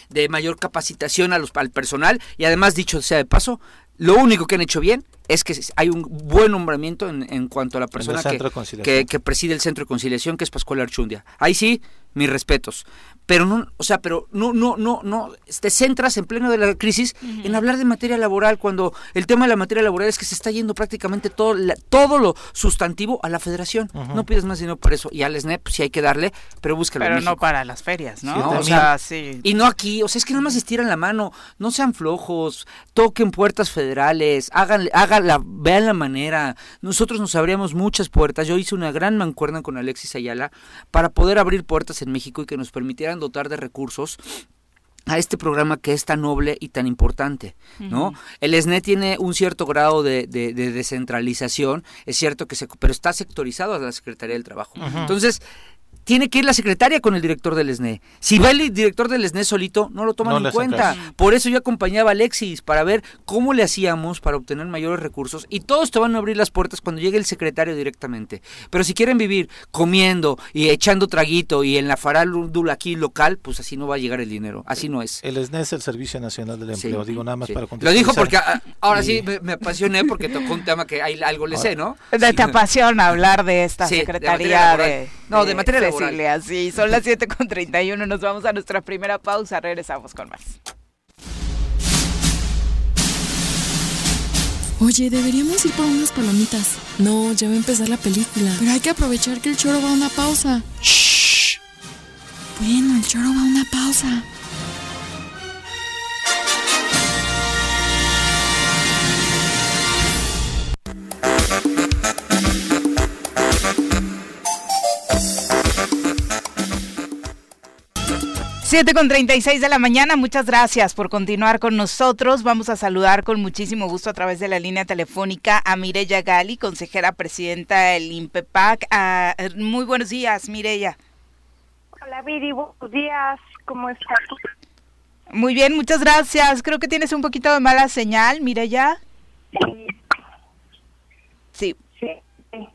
de mayor capacitación a los, al personal. Y además dicho sea de paso lo único que han hecho bien es que hay un buen nombramiento en, en cuanto a la persona que, que, preside el centro de conciliación, que es Pascual Archundia. Ahí sí, mis respetos pero no, o sea, pero no, no, no, no, te centras en pleno de la crisis en hablar de materia laboral cuando el tema de la materia laboral es que se está yendo prácticamente todo, todo lo sustantivo a la federación. No pides más dinero para eso. Y al SNEP sí hay que darle, pero búscalo. Pero no para las ferias, ¿no? o sea, sí. Y no aquí, o sea, es que nada más estiran la mano, no sean flojos, toquen puertas federales, hagan, hagan vean la manera. Nosotros nos abríamos muchas puertas. Yo hice una gran mancuerna con Alexis Ayala para poder abrir puertas en México y que nos permitieran dotar de recursos a este programa que es tan noble y tan importante, ¿no? El SNE tiene un cierto grado de, descentralización, es cierto que se, pero está sectorizado a la Secretaría del Trabajo. Entonces, tiene que ir la secretaria con el director del SNE. Si va el director del SNE solito, no lo toman en cuenta. Por eso yo acompañaba a Alexis para ver cómo le hacíamos para obtener mayores recursos y todos te van a abrir las puertas cuando llegue el secretario directamente. Pero si quieren vivir comiendo y echando traguito y en la farándula aquí local, pues así no va a llegar el dinero. Así no es. El SNE es el Servicio Nacional del Empleo, digo nada más para Lo dijo porque ah, ahora sí me, apasioné porque tocó un tema que hay, algo le sé, ¿no? De, te apasiona hablar de esta secretaría de, No, de materia laboral Sí, son las 7.31, nos vamos a nuestra primera pausa, regresamos con más. Oye, deberíamos ir por unas palomitas. No, ya va a empezar la película. Pero hay que aprovechar que el choro va a una pausa. Shh. Bueno, el choro va a una pausa. 7 con 36 de la mañana, muchas gracias por continuar con nosotros. Vamos a saludar con muchísimo gusto a través de la línea telefónica a Mireya Gali, consejera presidenta del INPEPAC. Ah, muy buenos días, Mireya. Hola, Viri, buenos días, ¿cómo estás? Muy bien, muchas gracias. Creo que tienes un poquito de mala señal, Mireya. Sí. Sí. Sí.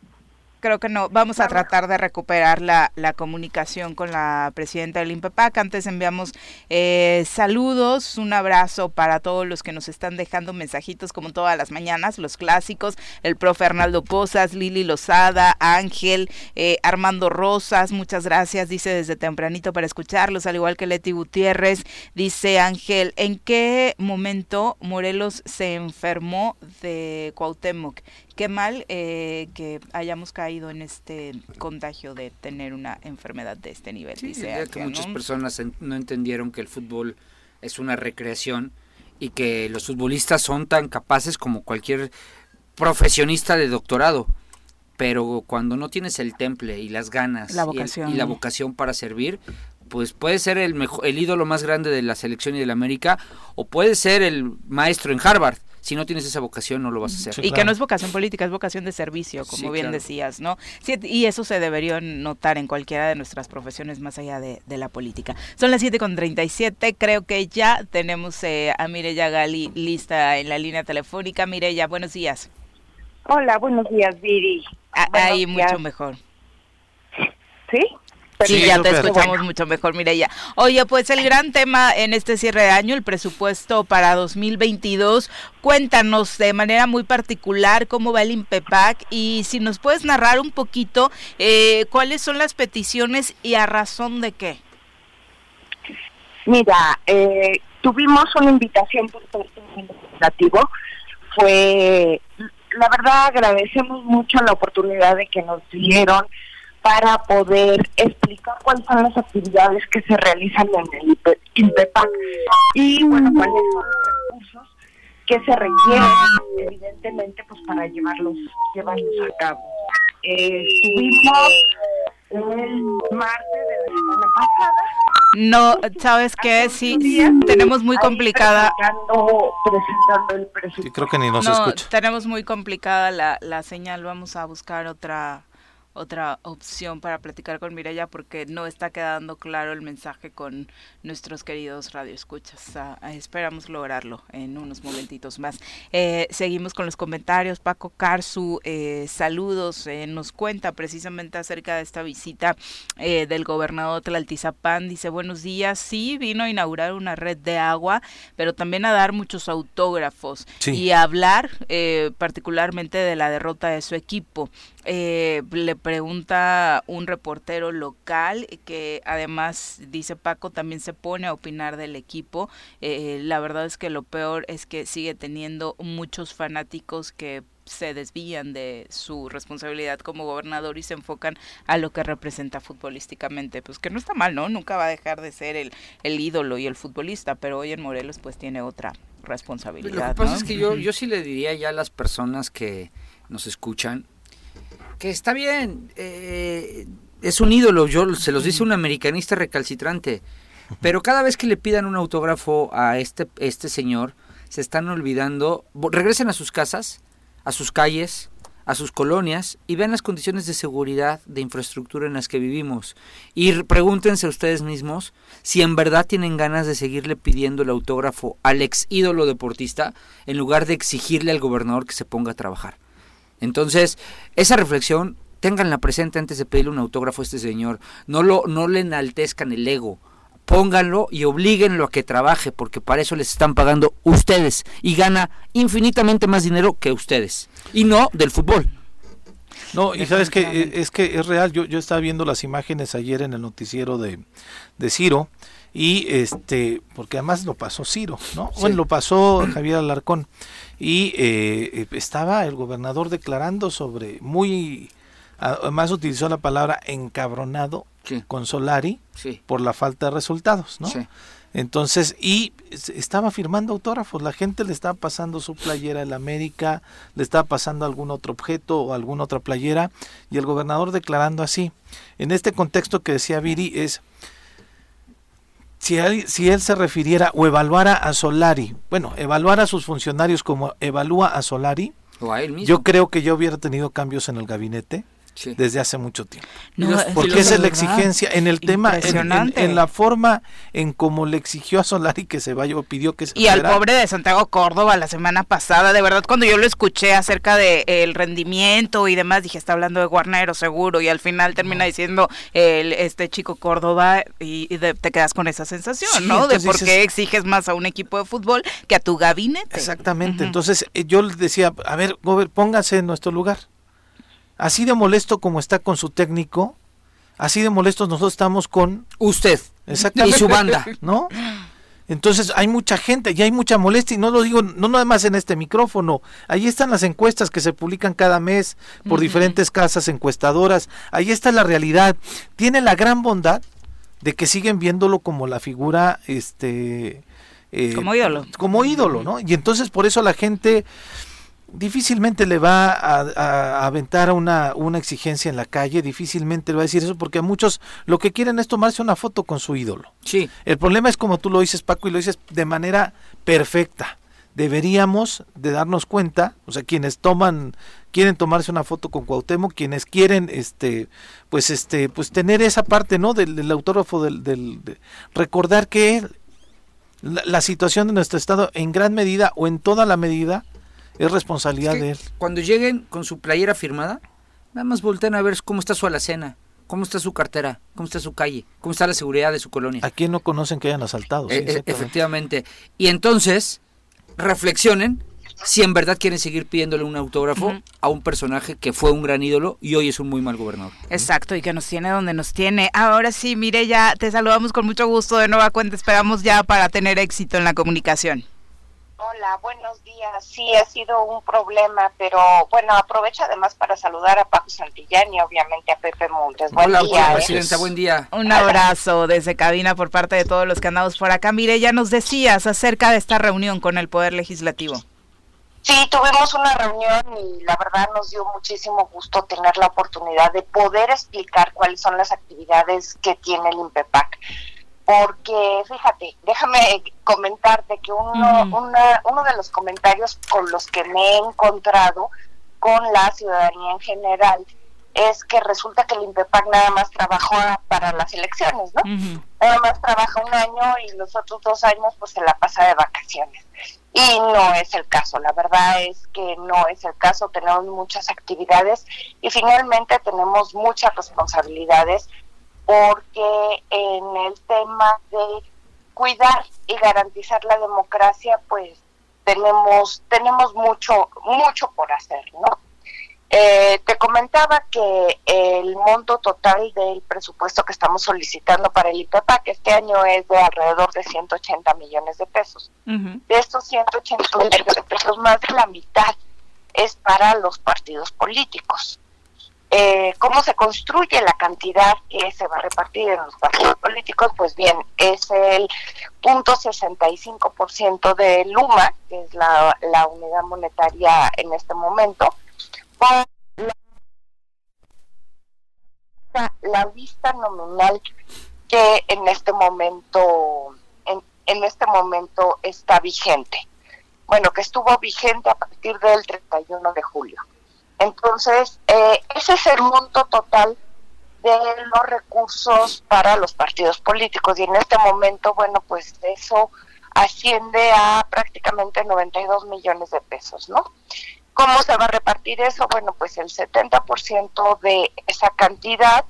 Creo que no. Vamos a tratar de recuperar la, la comunicación con la presidenta del INPEPAC. Antes enviamos eh, saludos, un abrazo para todos los que nos están dejando mensajitos como todas las mañanas, los clásicos, el profe Arnaldo Pozas, Lili Lozada, Ángel, eh, Armando Rosas, muchas gracias, dice desde tempranito para escucharlos, al igual que Leti Gutiérrez, dice Ángel, ¿en qué momento Morelos se enfermó de Cuauhtémoc? Qué mal eh, que hayamos caído en este contagio de tener una enfermedad de este nivel. dice que muchas personas no entendieron que el fútbol es una recreación y que los futbolistas son tan capaces como cualquier profesionista de doctorado. Pero cuando no tienes el temple y las ganas y, la vocación para servir, pues puede ser el, mejor, el ídolo más grande de la selección y de la América o puede ser el maestro en Harvard si no tienes esa vocación no lo vas a hacer. y que no es vocación política, es vocación de servicio, como bien decías, ¿no? y eso se debería notar en cualquiera de nuestras profesiones más allá de, la política. Son las 7.37, creo que ya tenemos eh, a Mireya Gali lista en la línea telefónica. Mireya, buenos días. Hola, buenos días, Viri. Ah, ahí mucho mejor. ¿Sí? Sí, ya te escuchamos mucho mejor, Mireya. Oye, pues el gran tema en este cierre de año, el presupuesto para 2022. Cuéntanos de manera muy particular cómo va el INPEPAC y si nos puedes narrar un poquito eh, cuáles son las peticiones y a razón de qué. Mira, eh, tuvimos una invitación por parte del legislativo. Fue, la verdad, agradecemos mucho la oportunidad de que nos dieron para poder explicar cuáles son las actividades que se realizan en el INPEPAC y bueno, cuáles son los recursos que se requieren evidentemente pues para llevarlos llevarlos a cabo. Eh, estuvimos el martes de la semana pasada no, sabes que sí, tenemos muy complicada. Presentando el presupuesto. creo que ni nos no, Tenemos muy complicada la, la señal. Vamos a buscar otra otra opción para platicar con Mireya porque no está quedando claro el mensaje con nuestros queridos radioescuchas. Ah, esperamos lograrlo en unos momentitos más. Eh, seguimos con los comentarios. Paco Carzu, eh, saludos. Eh, nos cuenta precisamente acerca de esta visita del gobernador Tlaltizapán. Dice, buenos días. Sí, vino a inaugurar una red de agua, pero también a dar muchos autógrafos y a hablar particularmente de la derrota de su equipo. Eh, le pregunta un reportero local que además dice Paco también se pone a opinar del equipo eh, la verdad es que lo peor es que sigue teniendo muchos fanáticos que se desvían de su responsabilidad como gobernador y se enfocan a lo que representa futbolísticamente. Pues que no está mal, ¿no? Nunca va a dejar de ser el, el ídolo y el futbolista, pero hoy en Morelos pues tiene otra responsabilidad. Lo que pasa es que yo, yo sí le diría ya a las personas que nos escuchan, que está bien, eh, es un ídolo, yo se los dice un americanista recalcitrante, pero cada vez que le pidan un autógrafo a este, este señor, se están olvidando, regresen a sus casas, a sus calles, a sus colonias y vean las condiciones de seguridad, de infraestructura en las que vivimos. Y pregúntense ustedes mismos si en verdad tienen ganas de seguirle pidiendo el autógrafo al ex ídolo deportista en lugar de exigirle al gobernador que se ponga a trabajar. Entonces, esa reflexión, ténganla presente antes de pedirle un autógrafo a este señor. No, lo, no le enaltezcan el ego. Pónganlo y oblíguenlo a que trabaje, porque para eso les están pagando ustedes y gana infinitamente más dinero que ustedes. Y no del fútbol. No, y sabes que es que es real. Yo, yo estaba viendo las imágenes ayer en el noticiero de, de Ciro y este, porque además lo pasó Ciro, ¿no? Bueno, lo pasó Javier Alarcón y eh, estaba el gobernador declarando sobre muy además utilizó la palabra encabronado con Solari por la falta de resultados, ¿no? Entonces, y estaba firmando autógrafos, la gente le estaba pasando su playera la América, le estaba pasando algún otro objeto o alguna otra playera, y el gobernador declarando así. En este contexto que decía Viri es, si él, si él se refiriera o evaluara a Solari, bueno, evaluara a sus funcionarios como evalúa a Solari, yo creo que yo hubiera tenido cambios en el gabinete desde hace mucho tiempo. porque esa es la exigencia en el tema, en, la forma en cómo le exigió a Solari que se vaya o pidió que se Y al pobre de Santiago Córdoba la semana pasada, de verdad cuando yo lo escuché acerca del de, rendimiento y demás, dije, está hablando de Guarnero seguro y al final termina diciendo el, este chico Córdoba y, te quedas con esa sensación, ¿no? De por qué exiges más a un equipo de fútbol que a tu gabinete. Exactamente, entonces eh, yo le decía, a ver, Gober, póngase en nuestro lugar Así de molesto como está con su técnico, así de molestos nosotros estamos con usted y su banda, ¿no? Entonces hay mucha gente y hay mucha molestia y no lo digo no nada más en este micrófono. Ahí están las encuestas que se publican cada mes por diferentes casas encuestadoras. Ahí está la realidad. Tiene la gran bondad de que siguen viéndolo como la figura este eh, como ídolo. Como ídolo, ¿no? Y entonces por eso la gente difícilmente le va a, aventar una, una exigencia en la calle, difícilmente le va a decir eso, porque a muchos lo que quieren es tomarse una foto con su ídolo. Sí. El problema es como tú lo dices, Paco, y lo dices de manera perfecta. Deberíamos de darnos cuenta, o sea, quienes toman, quieren tomarse una foto con Cuauhtémoc, quienes quieren, este, pues, este, pues tener esa parte, ¿no? Del, autógrafo, del, del de, recordar que la, la situación de nuestro estado, en gran medida o en toda la medida, es responsabilidad de él. Cuando lleguen con su playera firmada, nada más volteen a ver cómo está su alacena, cómo está su cartera, cómo está su calle, cómo está la seguridad de su colonia. ¿A quién no conocen que hayan asaltado? Eh, eh, efectivamente. Y entonces, reflexionen si en verdad quieren seguir pidiéndole un autógrafo a un personaje que fue un gran ídolo y hoy es un muy mal gobernador. Exacto, y que nos tiene donde nos tiene. Ahora sí, mire, ya te saludamos con mucho gusto de nueva cuenta. Esperamos ya para tener éxito en la comunicación. Hola, buenos días. Sí, ha sido un problema, pero bueno, aprovecho además para saludar a Paco Santillán y obviamente a Pepe Montes. Buen Hola, día, ¿eh? Presidenta, buen día. Un abrazo desde cabina por parte de todos los que andamos por acá. Mire, ya nos decías acerca de esta reunión con el Poder Legislativo. Sí, tuvimos una reunión y la verdad nos dio muchísimo gusto tener la oportunidad de poder explicar cuáles son las actividades que tiene el INPEPAC porque fíjate, déjame comentarte que uno, uno de los comentarios con los que me he encontrado con la ciudadanía en general es que resulta que el INPEPAC nada más trabajó para las elecciones, ¿no? Nada más trabaja un año y los otros dos años pues se la pasa de vacaciones. Y no es el caso, la verdad es que no es el caso, tenemos muchas actividades y finalmente tenemos muchas responsabilidades porque en el tema de cuidar y garantizar la democracia, pues tenemos tenemos mucho mucho por hacer, ¿no? Eh, te comentaba que el monto total del presupuesto que estamos solicitando para el IPEPAC este año es de alrededor de 180 millones de pesos. De estos 180 millones de pesos, más de la mitad es para los partidos políticos. Eh, cómo se construye la cantidad que se va a repartir en los partidos políticos, pues bien, es el punto 65% de Luma, que es la, unidad monetaria en este momento, la, la vista nominal que en este momento en, en este momento está vigente. Bueno, que estuvo vigente a partir del 31 de julio. Entonces, eh, ese es el monto total de los recursos para los partidos políticos y en este momento, bueno, pues eso asciende a prácticamente 92 millones de pesos, ¿no? ¿Cómo se va a repartir eso? Bueno, pues el 70% de esa cantidad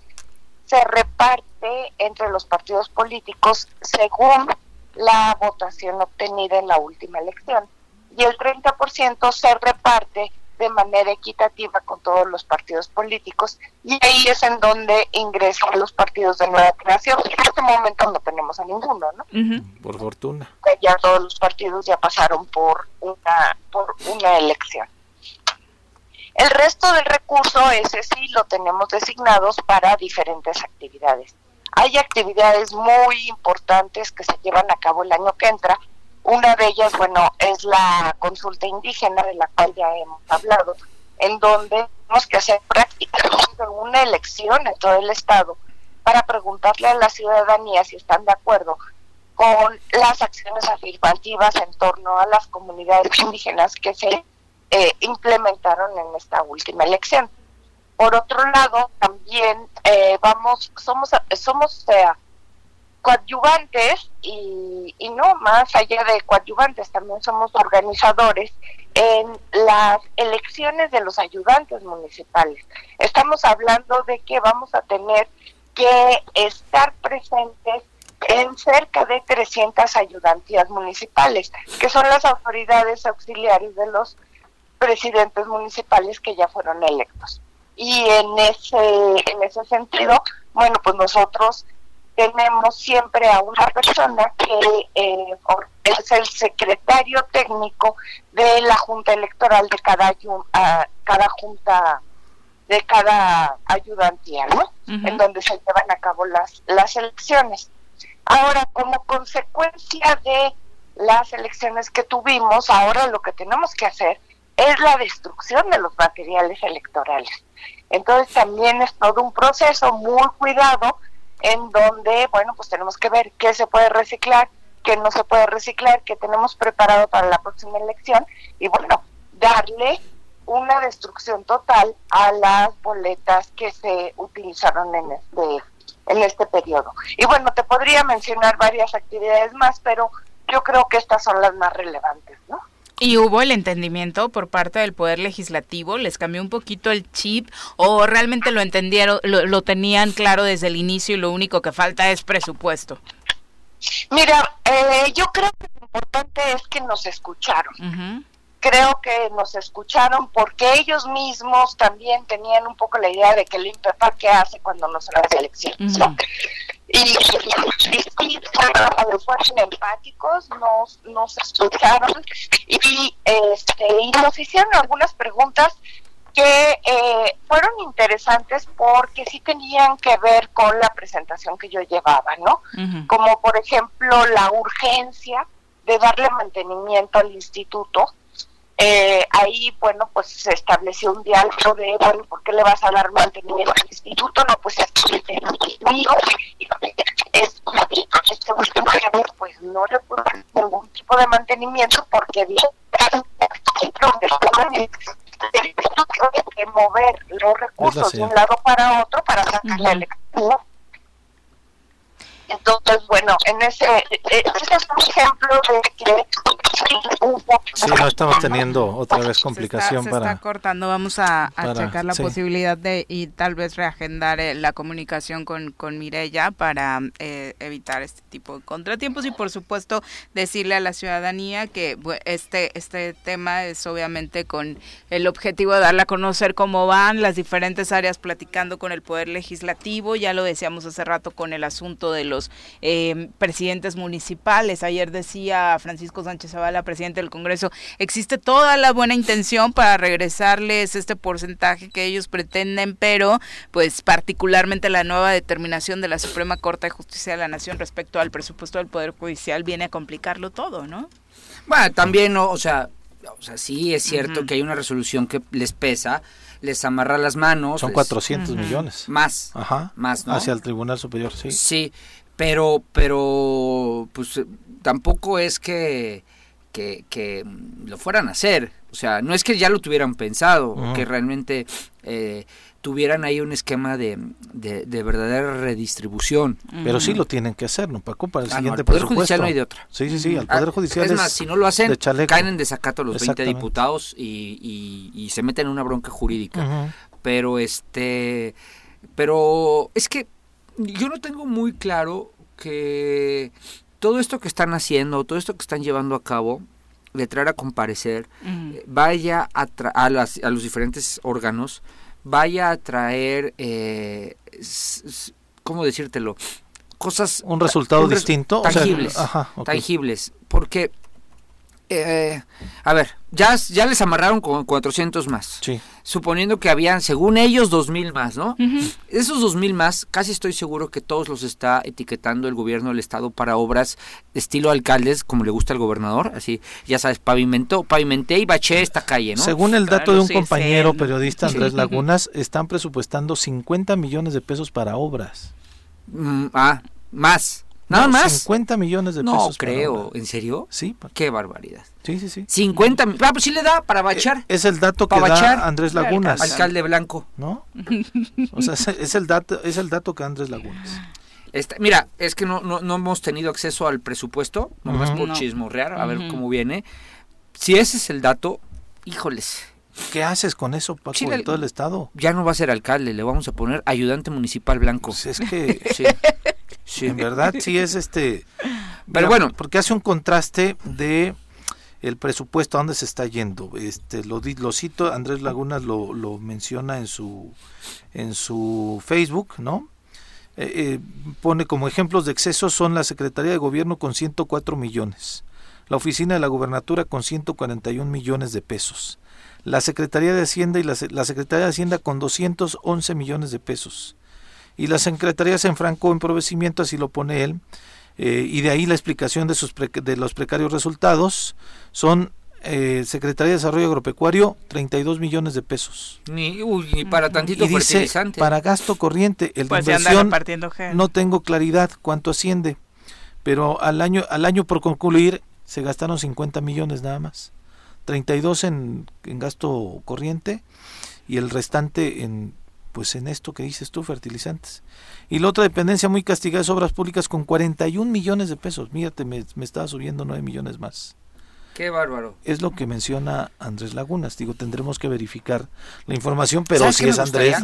se reparte entre los partidos políticos según la votación obtenida en la última elección y el 30% se reparte de manera equitativa con todos los partidos políticos y ahí es en donde ingresan los partidos de nueva creación. En este momento no tenemos a ninguno, ¿no? Por fortuna. Ya todos los partidos ya pasaron por una, por una elección. El resto del recurso, ese sí, lo tenemos designados para diferentes actividades. Hay actividades muy importantes que se llevan a cabo el año que entra, una de ellas, bueno, es la consulta indígena de la cual ya hemos hablado, en donde tenemos que hacer prácticamente una elección en todo el Estado para preguntarle a la ciudadanía si están de acuerdo con las acciones afirmativas en torno a las comunidades indígenas que se eh, implementaron en esta última elección. Por otro lado, también eh, vamos, somos, somos coadyuvantes y, y no más allá de coadyuvantes, también somos organizadores en las elecciones de los ayudantes municipales. Estamos hablando de que vamos a tener que estar presentes en cerca de 300 ayudantías municipales, que son las autoridades auxiliares de los presidentes municipales que ya fueron electos. Y en ese, en ese sentido, bueno, pues nosotros tenemos siempre a una persona que eh, es el secretario técnico de la junta electoral de cada, cada junta de cada ayudantía, ¿no? En donde se llevan a cabo las, las elecciones. Ahora, como consecuencia de las elecciones que tuvimos, ahora lo que tenemos que hacer es la destrucción de los materiales electorales. Entonces también es todo un proceso muy cuidado en donde, bueno, pues tenemos que ver qué se puede reciclar, qué no se puede reciclar, qué tenemos preparado para la próxima elección y bueno, darle una destrucción total a las boletas que se utilizaron en este en este periodo. Y bueno, te podría mencionar varias actividades más, pero yo creo que estas son las más relevantes, ¿no? ¿Y hubo el entendimiento por parte del Poder Legislativo? ¿Les cambió un poquito el chip o realmente lo entendieron, lo, tenían claro desde el inicio y lo único que falta es presupuesto? Mira, eh, yo creo que lo importante es que nos escucharon. Creo que nos escucharon porque ellos mismos también tenían un poco la idea de que el INPEPA qué hace cuando no se las elecciones y, y, fueron empáticos, nos, nos escucharon y, este, y nos hicieron algunas preguntas que eh, fueron interesantes porque sí tenían que ver con la presentación que yo llevaba, ¿no? Como por ejemplo la urgencia de darle mantenimiento al instituto, eh, ahí, bueno, pues se estableció un diálogo de, bueno, ¿por qué le vas a dar mantenimiento al instituto? No, pues es conmigo, es este último pues no le puedo dar ningún tipo de mantenimiento porque bien que mover los recursos de un lado para otro para sacar la elección entonces, bueno, en ese, eh, eh, ese es un ejemplo de que Sí, no estamos teniendo otra vez complicación se está, para... Se está cortando, vamos a, checar la posibilidad de y tal vez reagendar eh, la comunicación con, con Mirella para evitar este tipo de contratiempos y por supuesto decirle a la ciudadanía que este, este tema es obviamente con el objetivo de darle a conocer cómo van las diferentes áreas platicando con el Poder Legislativo, ya lo decíamos hace rato con el asunto de los eh, presidentes municipales. Ayer decía Francisco Sánchez Zavala, presidente del Congreso, existe toda la buena intención para regresarles este porcentaje que ellos pretenden, pero pues particularmente la nueva determinación de la Suprema Corte de Justicia de la Nación respecto al presupuesto del Poder Judicial viene a complicarlo todo, ¿no? Bueno, también, o sea, o sea, sí es cierto que hay una resolución que les pesa, les amarra las manos. Son 400 millones. Más. Ajá. Más, ¿no? Hacia el Tribunal Superior, sí. Sí, pero, pero, pues tampoco es que, que, lo fueran a hacer. O sea, no es que ya lo tuvieran pensado, que realmente eh, tuvieran ahí un esquema de, de, verdadera redistribución. Pero sí lo tienen que hacer, ¿no, Paco? Para el ah, siguiente no, Poder Judicial no hay de otra. Sí, sí, sí, al Poder ah, Judicial es, más, si no lo hacen, caen en desacato los 20 diputados y, y, se meten en una bronca jurídica. Pero este... Pero es que yo no tengo muy claro que todo esto que están haciendo, todo esto que están llevando a cabo, de traer a comparecer, eh, vaya a, a, las, a, los diferentes órganos, vaya a traer, eh, ¿cómo decírtelo? Cosas... Un resultado distinto. Tangibles. Tangibles. Porque eh, a ver, ya, ya les amarraron con 400 más. Sí. Suponiendo que habían, según ellos, 2000 más, ¿no? Esos 2000 más, casi estoy seguro que todos los está etiquetando el gobierno del estado para obras estilo alcaldes, como le gusta al gobernador. Así, ya sabes, pavimentó, pavimenté y baché esta calle, ¿no? Según el dato de un compañero periodista, Andrés Lagunas, están presupuestando 50 millones de pesos para obras. Mm, ah, más. Nada más. 50 millones de pesos. No creo, ¿en serio? Sí. Qué barbaridad. Sí, sí, sí. 50, ah, pues sí le da para bachar. Eh, es el dato que da Andrés Lagunas. Alcalde Blanco. ¿No? O sea, es el dato, es el dato que da Andrés Lagunas. mira, es que no, no, hemos tenido acceso al presupuesto, nomás por no. chismorrear, a ver cómo viene. Si ese es el dato, híjoles, ¿Qué haces con eso, Paco, Chile, en todo el estado? Ya no va a ser alcalde, le vamos a poner ayudante municipal blanco. Pues es que, sí. en verdad sí es este... Pero bueno. Porque hace un contraste de el presupuesto, a dónde se está yendo. Este, lo, lo cito, Andrés Lagunas lo, lo menciona en su, en su Facebook, ¿no? Eh, eh, pone como ejemplos de excesos son la Secretaría de Gobierno con 104 millones, la Oficina de la Gubernatura con 141 millones de pesos, la Secretaría de Hacienda y la, Secretaría de Hacienda con 211 millones de pesos. Y la Secretaría se enfrancó en provecimiento, así lo pone él, eh, y de ahí la explicación de, sus de los precarios resultados son eh, Secretaría de Desarrollo Agropecuario 32 millones de pesos. Ni, para tantito y dice, para gasto corriente, el pues inversión no tengo claridad cuánto asciende, pero al año al año por concluir se gastaron 50 millones nada más. 32 en, en gasto corriente y el restante en pues en esto que dices tú, fertilizantes. Y la otra dependencia muy castigada es obras públicas con 41 millones de pesos. Mírate, me, me estaba subiendo 9 millones más. Qué bárbaro. Es lo que menciona Andrés Lagunas. Digo, tendremos que verificar la información, pero si es Andrés.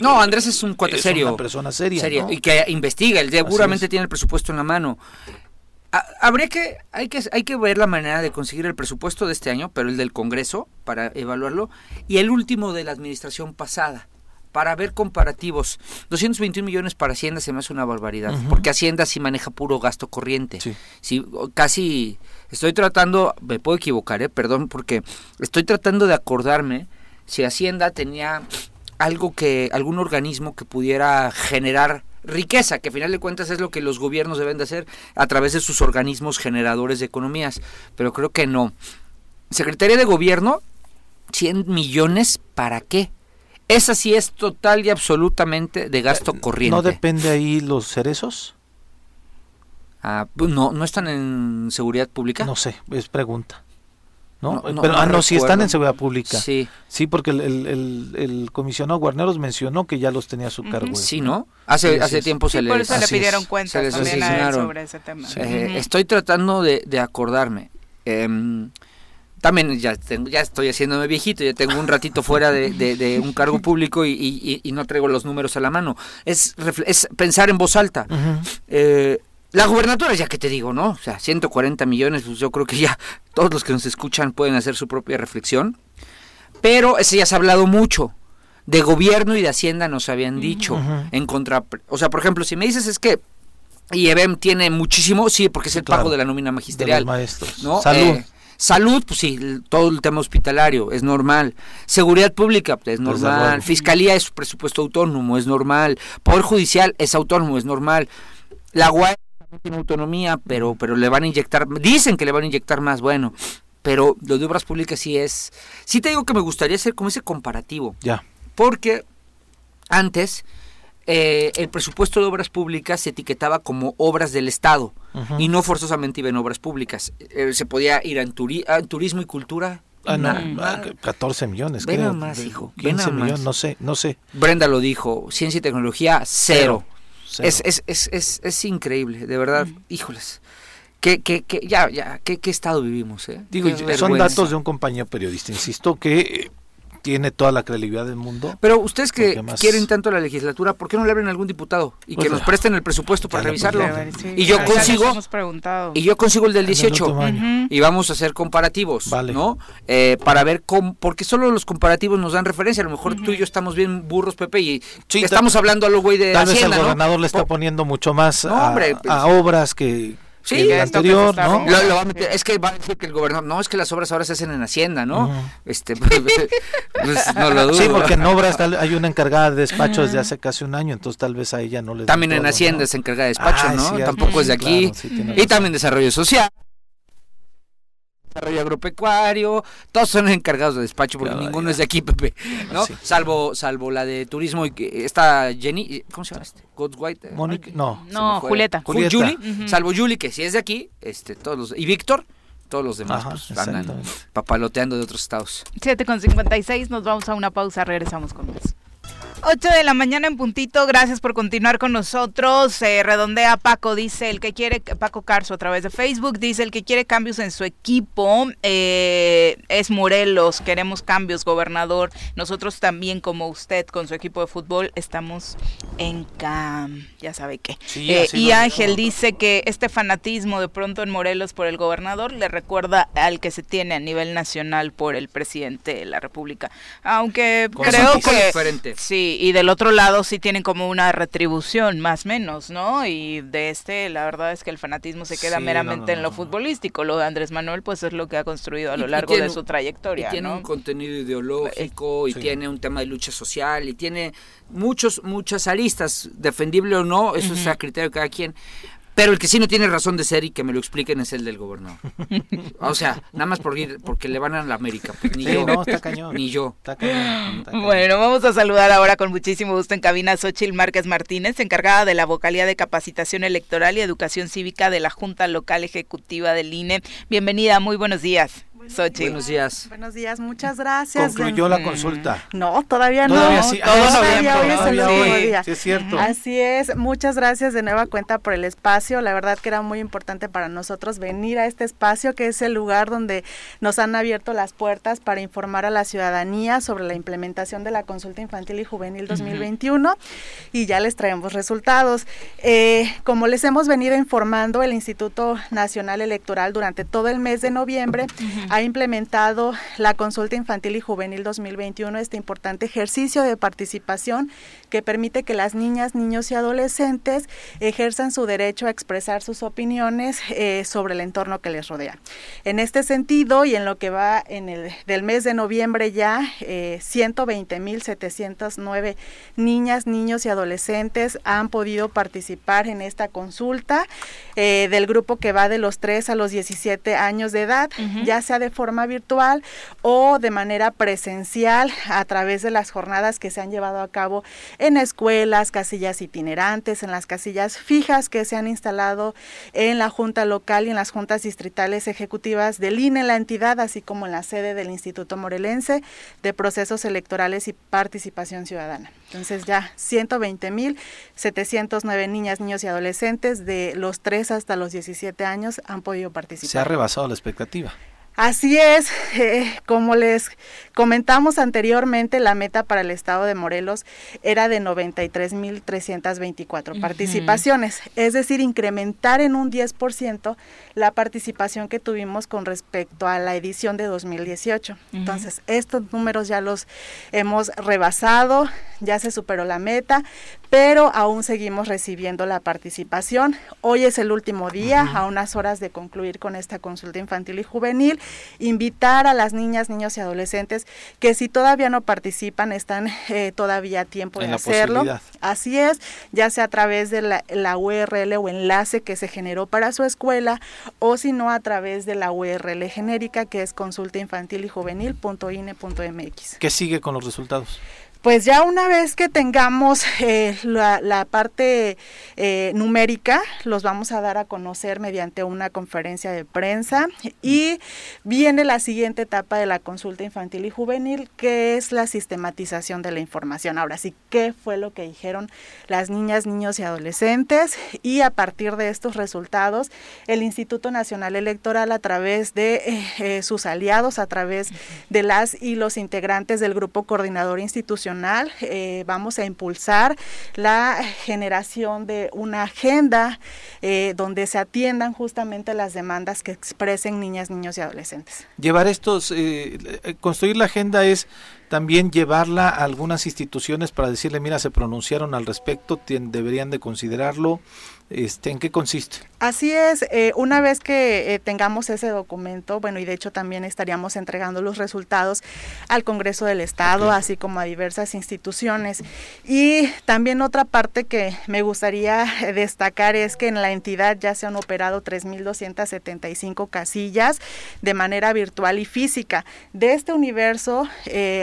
no, Andrés es un cuate serio. Una persona seria. Y que investiga. Él seguramente tiene el presupuesto en la mano. Habría que hay, que, hay que ver la manera de conseguir el presupuesto de este año, pero el del Congreso, para evaluarlo, y el último de la administración pasada, para ver comparativos. 221 millones para Hacienda se me hace una barbaridad, porque Hacienda sí maneja puro gasto corriente. Sí. casi estoy tratando, me puedo equivocar, ¿eh? perdón, porque estoy tratando de acordarme si Hacienda tenía algo que, algún organismo que pudiera generar riqueza, que a final de cuentas es lo que los gobiernos deben de hacer a través de sus organismos generadores de economías, pero creo que no. Secretaría de Gobierno, 100 millones, ¿para qué? Esa sí es total y absolutamente de gasto eh, corriente. ¿No depende ahí los cerezos? Ah, pues no, ¿No están en seguridad pública? No sé, es pregunta. ¿No? Pero, ah, no, si están en seguridad pública. Sí. Sí, porque el, el, el, comisionado Guarneros mencionó que ya los tenía a su cargo. Sí, ¿no? Hace, hace tiempo se les... Por eso le pidieron cuentas también a sobre ese tema. Eh, estoy tratando de, de acordarme. Em, también ya, tengo, ya estoy haciéndome viejito, ya tengo un ratito fuera de, de, un cargo público y, y, y, no traigo los números a la mano. Es, es pensar en voz alta. eh, la gubernatura, ya que te digo, ¿no? O sea, 140 millones, pues yo creo que ya todos los que nos escuchan pueden hacer su propia reflexión. Pero ese ya se ha hablado mucho. De gobierno y de hacienda nos habían dicho. En contra. O sea, por ejemplo, si me dices es que IEBM tiene muchísimo, sí, porque es el pago de la nómina magisterial. maestros. ¿no? Salud. Eh, salud, pues sí, todo el tema hospitalario es normal. Seguridad pública pues, es normal. Fiscalía es presupuesto autónomo, es normal. Poder judicial es autónomo, es normal. La UAE no tiene autonomía, pero, pero le van a inyectar, dicen que le van a inyectar más, bueno, pero lo de obras públicas sí es, sí te digo que me gustaría hacer como ese comparativo. Ya. Porque antes eh, el presupuesto de obras públicas se etiquetaba como obras del Estado y no forzosamente iba en obras públicas. Eh, se podía ir en, turismo y cultura, Ah, no, 14 ah, millones. Ven más, hijo. 15 millones, no sé, no sé. Brenda lo dijo, ciencia y tecnología, cero. Es, es, es, es, increíble, de verdad, híjoles. Que, que, que, ya, ya, ¿qué, qué estado vivimos? Eh? Digo, son datos de un compañero periodista, insisto, que tiene toda la credibilidad del mundo. Pero ustedes que quieren tanto la legislatura, ¿por qué no le abren a algún diputado y que pues nos presten el presupuesto para revisarlo? Y yo consigo y yo consigo el del 18 y vamos a hacer comparativos, ¿no? Eh, para ver cómo, porque solo los comparativos nos dan referencia. A lo mejor tú y yo estamos bien burros, Pepe, y estamos hablando a lo güey de Tal vez el gobernador le está poniendo mucho más a, a obras que Sí, el anterior, ¿no? Lo, va a meter, es que va a decir que el gobernador, no, es que las obras ahora se hacen en Hacienda, ¿no? Este, pues, pues, no lo dudo. Sí, porque en obras hay una encargada de despacho desde hace casi un año, entonces tal vez a ella no le También en Hacienda es encargada de despacho, ¿no? Tampoco es de aquí. y también desarrollo social. Desarrollo agropecuario, todos son encargados de despacho porque ninguno es de aquí, Pepe, ¿no? Salvo salvo la de turismo y que está Jenny, ¿cómo se llama este? White. Eh, no. No, Julieta. Julieta. Julie, salvo Julie que si es de aquí, este todos los y Víctor todos los demás pues, andan papaloteando de otros estados. 7 con 56, nos vamos a una pausa, regresamos con más. 8 de la mañana en puntito, gracias por continuar con nosotros. redondea Paco, dice el que quiere, Paco Carso a través de Facebook, dice el que quiere cambios en su equipo eh, es Morelos, queremos cambios, gobernador. Nosotros también, como usted, con su equipo de fútbol, estamos en cam, ya sabe qué. Eh, y Ángel dice que este fanatismo de pronto en Morelos por el gobernador le recuerda al que se tiene a nivel nacional por el presidente de la República. Aunque creo que... Diferente. Sí, y del otro lado sí tienen como una retribución, más o menos, ¿no? Y de este, la verdad es que el fanatismo se queda meramente en lo futbolístico. Lo de Andrés Manuel, pues es lo que ha construido a lo largo de su trayectoria. Y tiene un contenido ideológico, y tiene un tema de lucha social, y tiene muchos, muchas aristas, defendible o no, eso es a criterio de cada quien. Pero el que sí no tiene razón de ser y que me lo expliquen es el del gobernador. O sea, nada más por ir, porque le van a la América. Pues, ni yo. No, está cañón. Ni yo. Está cañón, Bueno, vamos a saludar ahora con muchísimo gusto en cabina a Xochil Márquez Martínez, encargada de la vocalía de capacitación electoral y educación cívica de la Junta Local Ejecutiva del INE. Bienvenida, muy buenos días. Buenos días. Buenos días, muchas gracias. Concluyó la consulta. No, todavía no. Todavía sí. Todavía hoy es el último día. Sí, es cierto. Así es. Muchas gracias de nueva cuenta por el espacio. La verdad que era muy importante para nosotros venir a este espacio, que es el lugar donde nos han abierto las puertas para informar a la ciudadanía sobre la implementación de la consulta infantil y juvenil 2021. Y ya les traemos resultados. Eh, como les hemos venido informando, el Instituto Nacional Electoral durante todo el mes de noviembre ha implementado la consulta infantil y juvenil 2021, este importante ejercicio de participación que permite que las niñas, niños y adolescentes ejerzan su derecho a expresar sus opiniones eh, sobre el entorno que les rodea. En este sentido y en lo que va en el del mes de noviembre ya, eh, 120.709 niñas, niños y adolescentes han podido participar en esta consulta eh, del grupo que va de los 3 a los 17 años de edad, ya sea de forma virtual o de manera presencial a través de las jornadas que se han llevado a cabo en escuelas, casillas itinerantes, en las casillas fijas que se han instalado en la Junta Local y en las juntas distritales ejecutivas del INE, la entidad, así como en la sede del Instituto Morelense de Procesos Electorales y Participación Ciudadana. Entonces ya 120.709 niñas, niños y adolescentes de los 3 hasta los 17 años han podido participar. Se ha rebasado la expectativa. Así es, eh, como les comentamos anteriormente, la meta para el estado de Morelos era de 93.324 participaciones, es decir, incrementar en un 10% la participación que tuvimos con respecto a la edición de 2018. Entonces, estos números ya los hemos rebasado, ya se superó la meta, pero aún seguimos recibiendo la participación. Hoy es el último día, a unas horas de concluir con esta consulta infantil y juvenil. Invitar a las niñas, niños y adolescentes que si todavía no participan, están eh, todavía a tiempo de hacerlo. Así es, ya sea a través de la, la, URL o enlace que se generó para su escuela o si no a través de la URL genérica que es consulta infantil y juvenil.ine.mx. ¿Qué sigue con los resultados? Pues ya una vez que tengamos eh, la, parte eh, numérica, los vamos a dar a conocer mediante una conferencia de prensa y viene la siguiente etapa de la consulta infantil y juvenil, que es la sistematización de la información. Ahora sí, ¿qué fue lo que dijeron las niñas, niños y adolescentes? Y a partir de estos resultados, el Instituto Nacional Electoral, a través de eh, sus aliados, a través de las y los integrantes del Grupo Coordinador Institucional, eh, vamos a impulsar la generación de una agenda eh, donde se atiendan justamente las demandas que expresen niñas, niños y adolescentes. Llevar estos, eh, construir la agenda es también llevarla a algunas instituciones para decirle, mira, se pronunciaron al respecto, deberían de considerarlo. Este, ¿En qué consiste? Así es, eh, una vez que eh, tengamos ese documento, bueno, y de hecho también estaríamos entregando los resultados al Congreso del Estado, así como a diversas instituciones. Y también otra parte que me gustaría eh, destacar es que en la entidad ya se han operado 3.275 casillas de manera virtual y física. De este universo,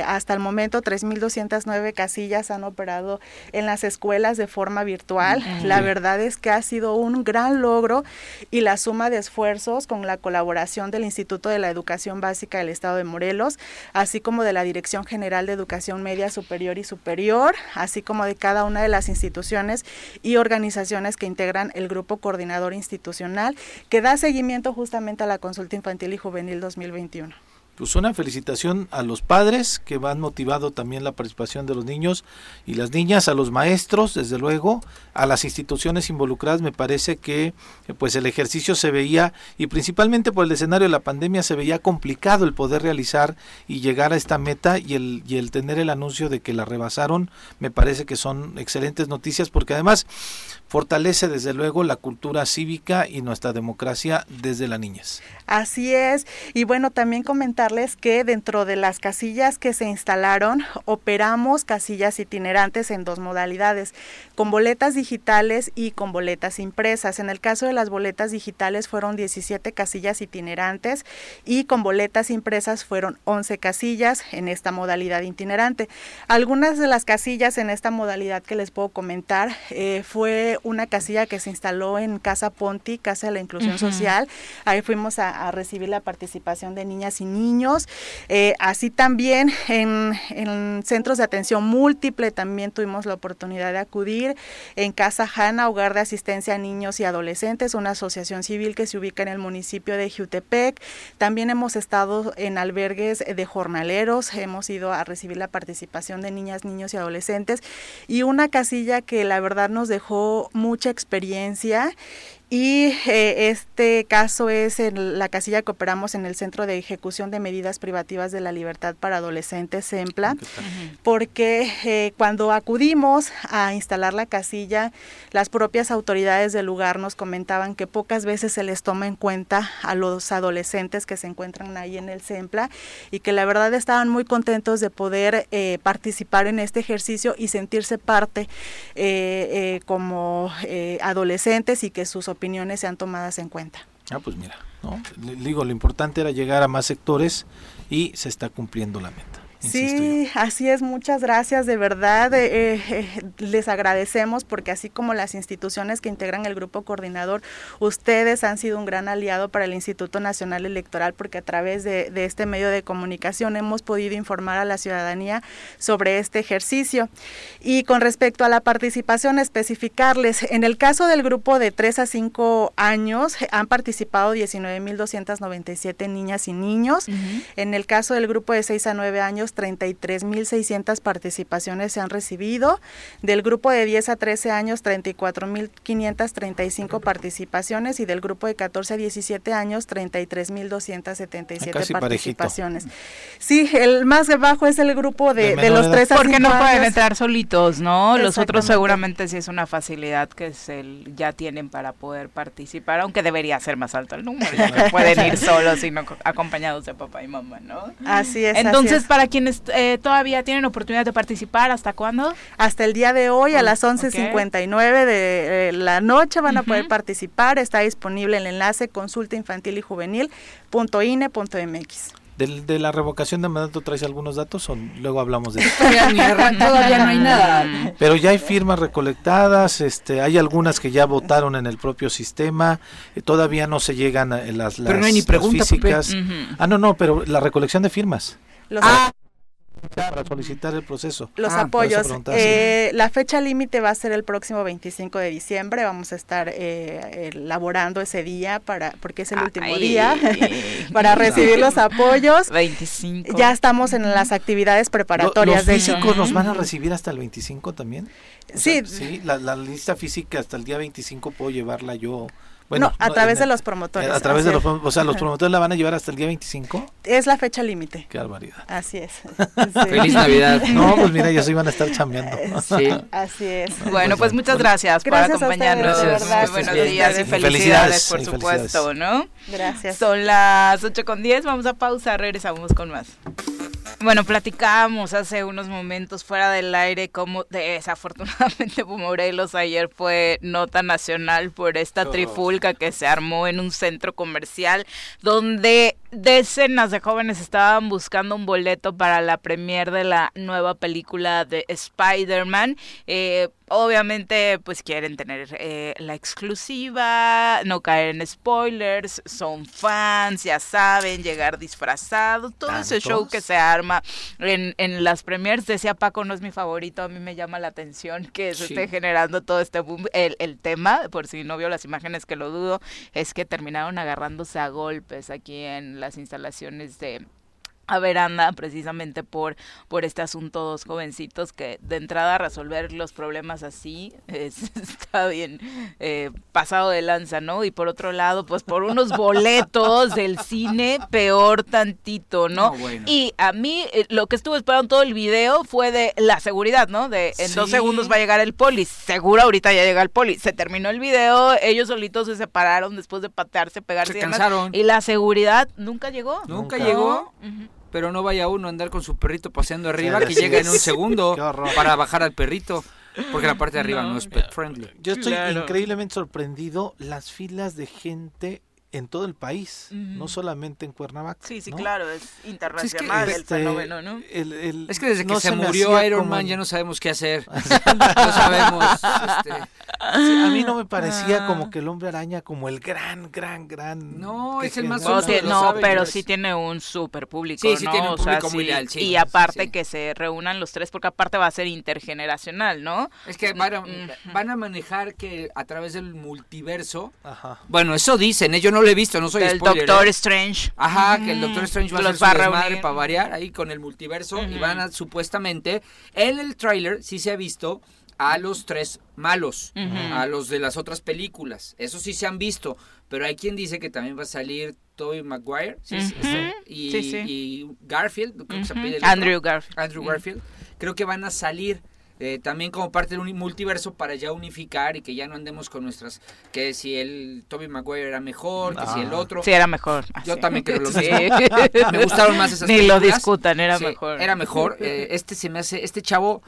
hasta el momento 3.209 casillas han operado en las escuelas de forma virtual. La verdad es que ha sido un gran logro y la suma de esfuerzos con la colaboración del Instituto de la Educación Básica del Estado de Morelos, así como de la Dirección General de Educación Media Superior y Superior, así como de cada una de las instituciones y organizaciones que integran el Grupo Coordinador Institucional, que da seguimiento justamente a la consulta infantil y juvenil 2021 pues una felicitación a los padres que van motivado también la participación de los niños y las niñas, a los maestros, desde luego, a las instituciones involucradas. Me parece que eh, pues el ejercicio se veía y principalmente por el escenario de la pandemia se veía complicado el poder realizar y llegar a esta meta y el y el tener el anuncio de que la rebasaron. Me parece que son excelentes noticias porque además fortalece desde luego la cultura cívica y nuestra democracia desde la niñez. Así es. Y bueno, también que dentro de las casillas que se instalaron, operamos casillas itinerantes en dos modalidades, con boletas digitales y con boletas impresas. En el caso de las boletas digitales fueron 17 casillas itinerantes y con boletas impresas fueron 11 casillas en esta modalidad itinerante. Algunas de las casillas en esta modalidad que les puedo comentar eh, fue una casilla que se instaló en Casa Ponti, Casa de la Inclusión Social. Ahí fuimos a, recibir la participación de niñas y niños. Eh, así también en, centros de atención múltiple también tuvimos la oportunidad de acudir. En Casa Jana, Hogar de Asistencia a Niños y Adolescentes, una asociación civil que se ubica en el municipio de Jutepec. También hemos estado en albergues de jornaleros, hemos ido a recibir la participación de niñas, niños y adolescentes. Y una casilla que la verdad nos dejó mucha experiencia y eh, este caso es en la casilla que operamos en el Centro de Ejecución de Medidas Privativas de la Libertad para Adolescentes, SEMPLA, porque eh, cuando acudimos a instalar la casilla, las propias autoridades del lugar nos comentaban que pocas veces se les toma en cuenta a los adolescentes que se encuentran ahí en el SEMPLA y que la verdad estaban muy contentos de poder eh, participar en este ejercicio y sentirse parte como adolescentes y que sus opiniones sean tomadas en cuenta. Ah, pues mira, ¿no? digo, lo importante era llegar a más sectores y se está cumpliendo la meta. Sí, así es, muchas gracias, de verdad eh, eh, les agradecemos porque así como las instituciones que integran el grupo coordinador, ustedes han sido un gran aliado para el Instituto Nacional Electoral porque a través de, este medio de comunicación hemos podido informar a la ciudadanía sobre este ejercicio. Y con respecto a la participación, especificarles, en el caso del grupo de 3 a 5 años han participado 19.297 niñas y niños, en el caso del grupo de 6 a 9 años, 33.600 participaciones se han recibido. Del grupo de 10 a 13 años, 34.535 participaciones y del grupo de 14 a 17 años, 33.277 participaciones. Sí, el más bajo es el grupo de, los 3 a Porque no pueden entrar solitos, ¿no? Los otros seguramente sí es una facilidad que se, ya tienen para poder participar, aunque debería ser más alto el número, ya no pueden ir solos, sino acompañados de papá y mamá, ¿no? Así es. Entonces, para quienes eh, todavía tienen oportunidad de participar, ¿hasta cuándo? Hasta el día de hoy, a las 11.59 de eh, la noche van a poder participar. Está disponible el enlace consulta infantil y juvenil.ine.mx. De, de, la revocación de mandato traes algunos datos o luego hablamos de eso? Todavía, no hay nada. Pero ya hay firmas recolectadas, este, hay algunas que ya votaron en el propio sistema, eh, todavía no se llegan a, las, las, pero no hay ni pregunta, físicas. Ah, no, no, pero la recolección de firmas. Los ah. Para solicitar el proceso. Los ah, apoyos. Eh, la fecha límite va a ser el próximo 25 de diciembre. Vamos a estar eh, elaborando ese día para porque es el último día para recibir los apoyos. 25. Ya estamos en las actividades preparatorias ¿Los físicos nos van a recibir hasta el 25 también? sí. sí, la, la lista física hasta el día 25 puedo llevarla yo Bueno, a través de los promotores. A través de los o sea, los promotores la van a llevar hasta el día 25. Es la fecha límite. Qué barbaridad. Así es. Feliz Navidad. No, pues mira, ellos iban a estar chambeando. Sí. Así es. Bueno, pues muchas gracias, por acompañarnos. Gracias. Buenos días y felicidades, por supuesto, ¿no? Gracias. Son las 8 con 10, vamos a pausa, regresamos con más. Bueno, platicábamos hace unos momentos fuera del aire cómo desafortunadamente Morelos ayer fue nota nacional por esta trifulca que se armó en un centro comercial donde decenas de jóvenes estaban buscando un boleto para la premier de la nueva película de Spider-Man. Eh, obviamente, pues quieren tener eh, la exclusiva, no caer en spoilers, son fans, ya saben, llegar disfrazados, todo ese show que se arma en, en las premiers. Decía Paco, no es mi favorito, a mí me llama la atención que se esté generando todo este boom. El, el tema, por si no vio las imágenes que lo dudo, es que terminaron agarrándose a golpes aquí en las instalaciones de a veranda precisamente por por este asunto dos jovencitos que de entrada resolver los problemas así está bien eh, pasado de lanza no y por otro lado pues por unos boletos del cine peor tantito no, y a mí eh, lo que estuve esperando todo el video fue de la seguridad no de en dos segundos va a llegar el poli seguro ahorita ya llega el poli. Se terminó el video ellos solitos se separaron después de patearse pegarse se cansaron. y la seguridad nunca llegó. Nunca, llegó pero no vaya uno a andar con su perrito paseando arriba que llega en un segundo para bajar al perrito. Porque la parte de arriba no, es pet friendly. Yo estoy increíblemente sorprendido las filas de gente en todo el país, no solamente en Cuernavaca. Sí, sí, claro, es internacional el este, fenómeno, ¿no? es que desde que se, murió Iron Man ya no sabemos qué hacer. no sabemos. Este... a mí no me parecía como ah. que el hombre araña como el gran, gran, gran... No, es el más... No, pero sí tiene un super público, Sí, sí tiene un público muy leal, Y aparte que se reúnan los tres, porque aparte va a ser intergeneracional, ¿no? Es que van a, van a manejar que a través del multiverso... Ajá. Bueno, eso dicen, ellos no lo he visto, no soy el Doctor Strange. Ajá, que el Doctor Strange va a ser su madre para variar ahí con el multiverso y van a supuestamente en el tráiler sí se ha visto a los tres malos, a los de las otras películas. Eso sí se han visto, pero hay quien dice que también va a salir Tobey Maguire y, Garfield, Andrew Garfield. Andrew Garfield. Creo que van a salir eh, también como parte de un multiverso para ya unificar y que ya no andemos con nuestras que si el Toby Maguire era mejor, que si el ah. otro. Sí, era mejor. Yo también creo lo mismo. me gustaron más esas Ni lo discutan, era mejor. Era mejor. Eh, este se me hace este chavo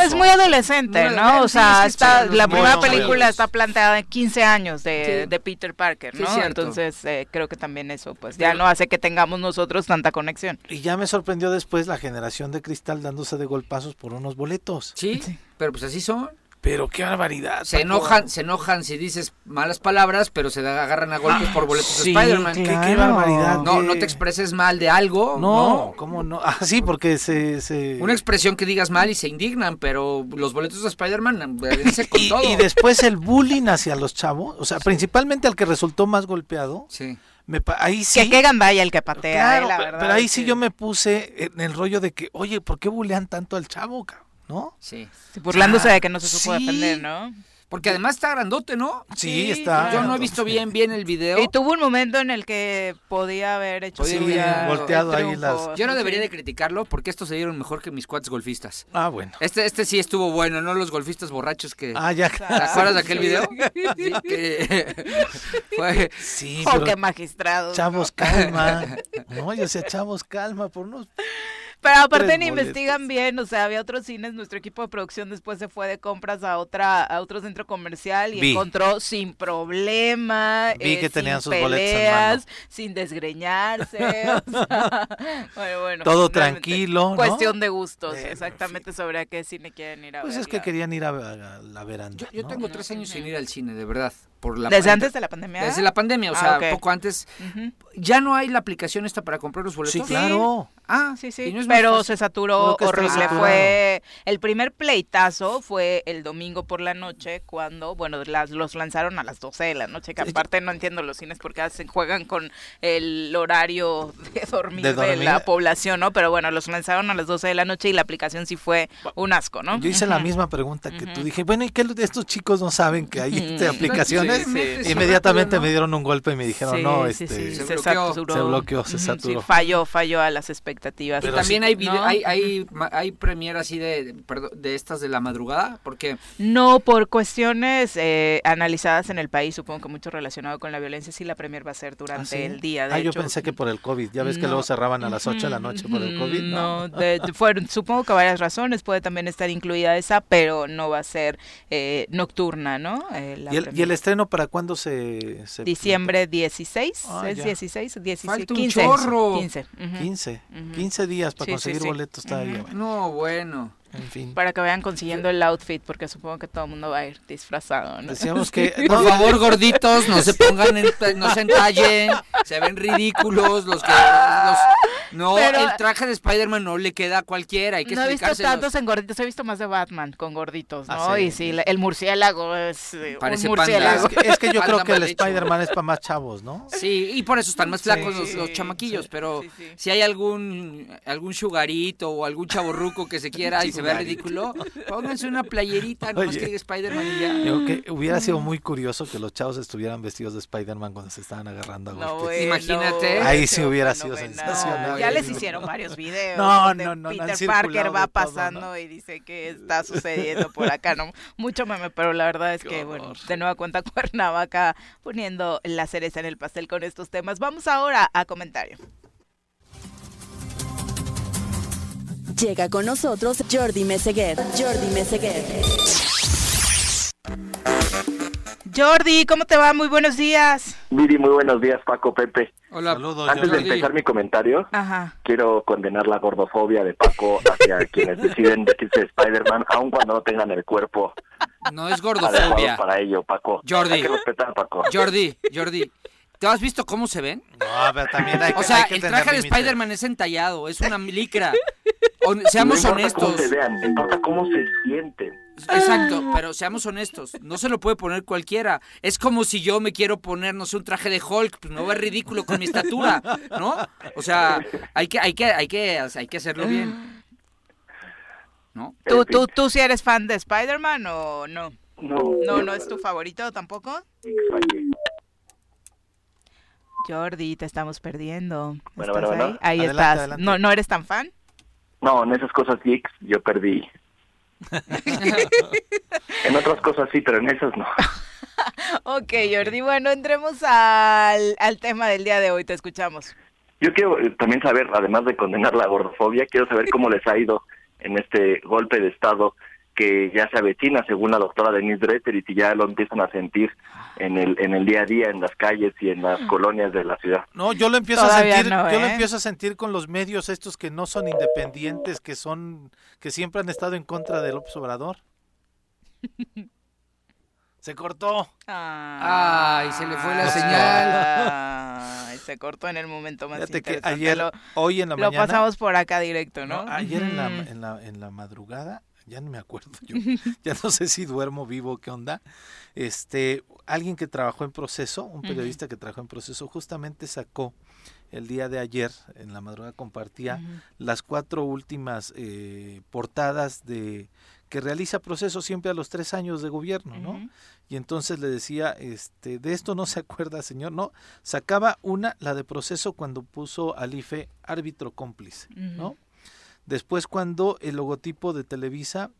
es muy adolescente, ¿no? O sea, está, la primera película está planteada en 15 años de, de Peter Parker, ¿no? Entonces eh, creo que también eso pues ya no hace que tengamos nosotros tanta conexión. Y ya me sorprendió después la generación de cristal dándose de golpazos por unos boletos. Sí, pero pues así son. Pero qué barbaridad. Se enojan, se enojan si dices malas palabras, pero se agarran a golpes por boletos de Spider-Man. Qué, barbaridad. No, no te expreses mal de algo. No, ¿cómo no? Ah, sí, porque se, se, Una expresión que digas mal y se indignan, pero los boletos de Spider-Man con y, todo. Y después el bullying hacia los chavos, o sea, principalmente al que resultó más golpeado. Sí. Me, ahí sí. Que qué gandalla el que patea, eh, la verdad. Pero ahí sí yo me puse en el rollo de que, oye, ¿por qué bullean tanto al chavo, cabrón? ¿No? Sí. burlándose de que no se supo defender, ¿no? Porque además está grandote, ¿no? Sí, está. Yo no he visto bien bien el video. Y tuvo un momento en el que podía haber hecho sí, volteado ahí las. Yo no debería de criticarlo porque estos se dieron mejor que mis cuates golfistas. Ah, bueno. Este este sí estuvo bueno, no los golfistas borrachos que Ah, ya. ¿Te acuerdas de aquel video? Sí, que fue Sí, oh, qué magistrado. Chavos, calma. No, yo decía, chavos, calma por unos pero aparte ni investigan bien, o sea, había otros cines, nuestro equipo de producción después se fue de compras a otra a otro centro comercial y encontró sin problema, Vi que eh, tenían sus peleas, sin desgreñarse, bueno, bueno, todo tranquilo, Cuestión de gustos, exactamente sobre a qué cine quieren ir a pues ver. Pues es que querían ir a, la veranda. Yo, tengo tres años sin ir al cine, de verdad. ¿Desde antes de la pandemia? Desde la pandemia, o ah, sea, poco antes. ¿Ya no hay la aplicación esta para comprar los boletos? Sí, claro. Ah, sí, sí. pero se saturó horrible. Fue el primer pleitazo fue el domingo por la noche cuando, bueno, las, los lanzaron a las 12 de la noche, que aparte no entiendo los cines porque hacen, juegan con el horario de dormir de, la población, ¿no? Pero bueno, los lanzaron a las 12 de la noche y la aplicación sí fue un asco, ¿no? Yo hice la misma pregunta que tú dije, bueno, ¿y qué estos chicos no saben que hay esta aplicación? Inmediatamente me dieron un golpe y me dijeron, no, este, se, bloqueó. se, bloqueó. se saturó. falló, falló a las expectativas. Pero también hay, hay, hay, hay premier así de, de estas de la madrugada, porque... No, por cuestiones eh, analizadas en el país, supongo que mucho relacionado con la violencia, sí la premier va a ser durante ¿Ah, el día. De ah, yo pensé que por el COVID, ya ves que luego cerraban a las 8 de la noche por el COVID. No, fueron, supongo que varias razones, puede también estar incluida esa, pero no va a ser eh, nocturna, ¿no? Eh, ¿Y, el, estreno para cuándo se...? Diciembre 16, ah, ¿es 16? 16 Falta 15, un chorro. 15. 15, 15 días para conseguir boletos todavía. No, bueno. Para que vayan consiguiendo el outfit, porque supongo que todo el mundo va a ir disfrazado, Decíamos que... Por favor, gorditos, no se pongan, en, no se entallen, se ven ridículos los que... no, el traje de Spider-Man no le queda a cualquiera, hay que No he visto tantos en gorditos, he visto más de Batman con gorditos, ¿no? Ah, y sí, el murciélago es eh, Parece un murciélago. Es que, yo creo que el Spider-Man es para más chavos, ¿no? Sí, y por eso están más flacos los, chamaquillos, pero si hay algún algún sugarito o algún chaborruco que se quiera y se ve ridículo, pónganse una playerita, no más que Spider-Man y ya. que hubiera sido muy curioso que los chavos estuvieran vestidos de Spider-Man cuando se estaban agarrando a no, Imagínate. Ahí sí hubiera sido sensacional. Ya les hicieron varios videos. No, no, no. Peter Parker va pasando y dice que está sucediendo por acá, ¿no? Mucho meme, pero la verdad es que, bueno, de nueva cuenta Cuernavaca poniendo la cereza en el pastel con estos temas. Vamos ahora a comentario. Llega con nosotros Jordi Meseguer. Jordi Meseguer. Jordi, ¿cómo te va? Muy buenos días. Miri, muy buenos días, Paco, Pepe. Hola, Saludos, Antes de empezar mi comentario, quiero condenar la gordofobia de Paco hacia quienes deciden vestirse de Spider-Man, aun cuando no tengan el cuerpo. No es gordofobia. para ello, Paco. Jordi. Hay que respetar, Paco. Jordi, Jordi. ¿Te has visto cómo se ven? No, pero también hay que O sea, el traje de Spider-Man es entallado, es una licra. seamos honestos. Cómo se vean, importa cómo se sienten. Exacto, pero seamos honestos, no se lo puede poner cualquiera. Es como si yo me quiero poner, no sé, un traje de Hulk, pues no va ridículo con mi estatura, ¿no? O sea, hay que, hay que, hay que, hay que hacerlo bien. ¿No? ¿Tú, tú, tú sí eres fan de Spider-Man o no? No. ¿No, no es tu favorito tampoco? Jordi, te estamos perdiendo. Bueno, bueno, ahí, ahí estás. ¿No, ¿No eres tan fan? No, en esas cosas geeks yo perdí. en otras cosas sí, pero en esas no. ok, Jordi, bueno, entremos al, al tema del día de hoy, te escuchamos. Yo quiero eh, también saber, además de condenar la gordofobia, quiero saber cómo les ha ido en este golpe de Estado que ya se avecina, según la doctora Denise Dretter, y si ya lo empiezan a sentir en el en el día a día, en las calles y en las mm. colonias de la ciudad. No, yo lo empiezo a sentir, yo lo ¿eh? empiezo a sentir con los medios estos que no son independientes, que son, que siempre han estado en contra del López Obrador. Se cortó. Ay, se le fue la señal. Ay, se cortó en el momento más Fíjate que ayer, hoy en la mañana. Lo pasamos por acá directo, ¿no? ayer en la, en la, en la madrugada ya no me acuerdo yo, ya no sé si duermo vivo, qué onda. Este, alguien que trabajó en proceso, un periodista que trabajó en proceso, justamente sacó el día de ayer, en la madrugada compartía las cuatro últimas eh, portadas de que realiza proceso siempre a los tres años de gobierno, ¿no? Y entonces le decía, este, de esto no se acuerda, señor, no, sacaba una, la de proceso cuando puso al IFE árbitro cómplice, ¿no? Después cuando el logotipo de Televisa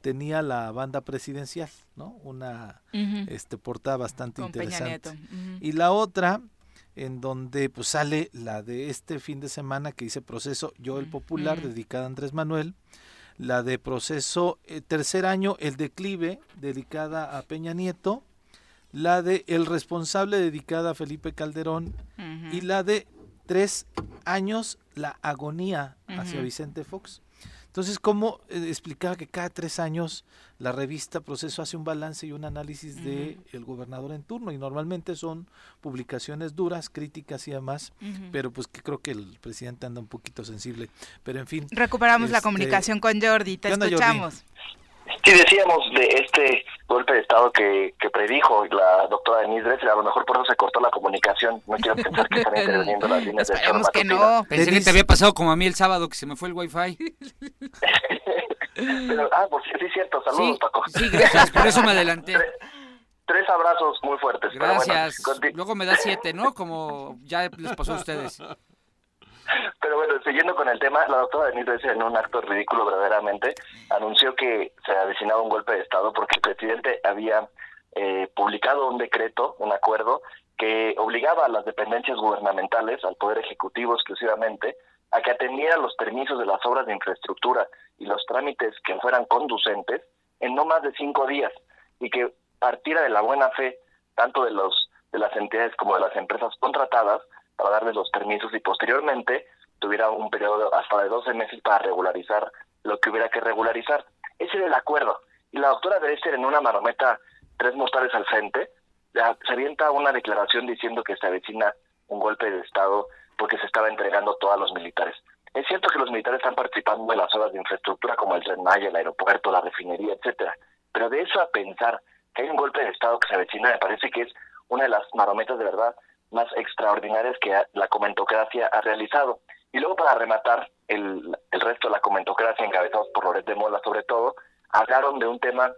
tenía la banda presidencial, ¿no? Una este portada bastante interesante. Y la otra en donde pues sale la de este fin de semana que dice Proceso Yo el Popular dedicada a Andrés Manuel, la de Proceso eh, tercer año El declive dedicada a Peña Nieto, la de El responsable dedicada a Felipe Calderón y la de tres años la agonía hacia Vicente Fox. Entonces, ¿cómo eh, explicaba que cada tres años la revista Proceso hace un balance y un análisis de el gobernador en turno? Y normalmente son publicaciones duras, críticas y demás, pero pues que creo que el presidente anda un poquito sensible. Pero en fin. Recuperamos la este, comunicación con Jordi, te escuchamos. Sí, decíamos de este golpe de Estado que, que predijo la doctora Denise Dressler, a lo mejor por eso se cortó la comunicación. No quiero pensar que están interviniendo las líneas de Esperemos que no. Pensé que te había pasado como a mí el sábado, que se me fue el wifi. Pero, ah, pues sí, es cierto. Saludos, Paco. Sí, gracias, por eso me adelanté. Tres abrazos muy fuertes. Gracias. Luego me da siete, ¿no? Como ya les pasó a ustedes. Pero bueno, siguiendo con el tema, la doctora Denise en un acto ridículo verdaderamente anunció que se avecinaba un golpe de Estado porque el presidente había eh, publicado un decreto, un acuerdo, que obligaba a las dependencias gubernamentales, al Poder Ejecutivo exclusivamente, a que atendieran los permisos de las obras de infraestructura y los trámites que fueran conducentes en no más de cinco días y que partiera de la buena fe tanto de los de las entidades como de las empresas contratadas para darles los permisos y posteriormente tuviera un periodo hasta de 12 meses para regularizar lo que hubiera que regularizar. Ese era el acuerdo. Y la doctora Dresser en una marometa, tres mortales al frente, se avienta una declaración diciendo que se avecina un golpe de Estado porque se estaba entregando todo a los militares. Es cierto que los militares están participando en las obras de infraestructura como el Tren Maya, el aeropuerto, la refinería, etcétera. Pero de eso a pensar que hay un golpe de Estado que se avecina, me parece que es una de las marometas de verdad más extraordinarias que la comentocracia ha realizado. Y luego para rematar, el, el resto de la comentocracia, encabezados por Loret de Mola sobre todo, hablaron de un tema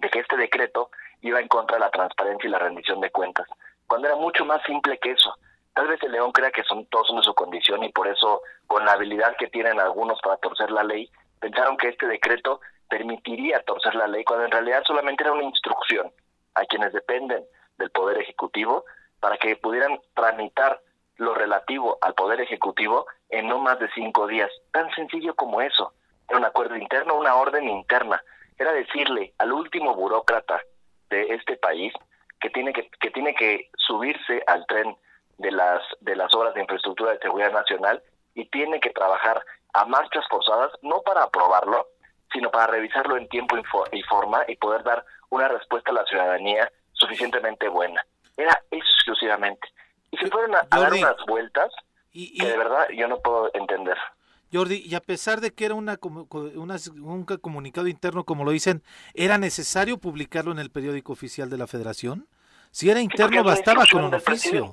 de que este decreto iba en contra de la transparencia y la rendición de cuentas, cuando era mucho más simple que eso. Tal vez el León crea que son todos de su condición y por eso, con la habilidad que tienen algunos para torcer la ley, pensaron que este decreto permitiría torcer la ley, cuando en realidad solamente era una instrucción a quienes dependen del Poder Ejecutivo para que pudieran tramitar lo relativo al Poder Ejecutivo en no más de cinco días. Tan sencillo como eso. Era un acuerdo interno, una orden interna. Era decirle al último burócrata de este país que tiene que, que tiene que subirse al tren de las de las obras de infraestructura de seguridad nacional y tiene que trabajar a marchas forzadas no para aprobarlo sino para revisarlo en tiempo y forma y poder dar una respuesta a la ciudadanía suficientemente buena era eso exclusivamente y se fueron a, dar unas vueltas y, que de verdad yo no puedo entender Jordi, y a pesar de que era una, una, un comunicado interno, como lo dicen, ¿era necesario publicarlo en el periódico oficial de la Federación? Si era interno, bastaba con un oficio.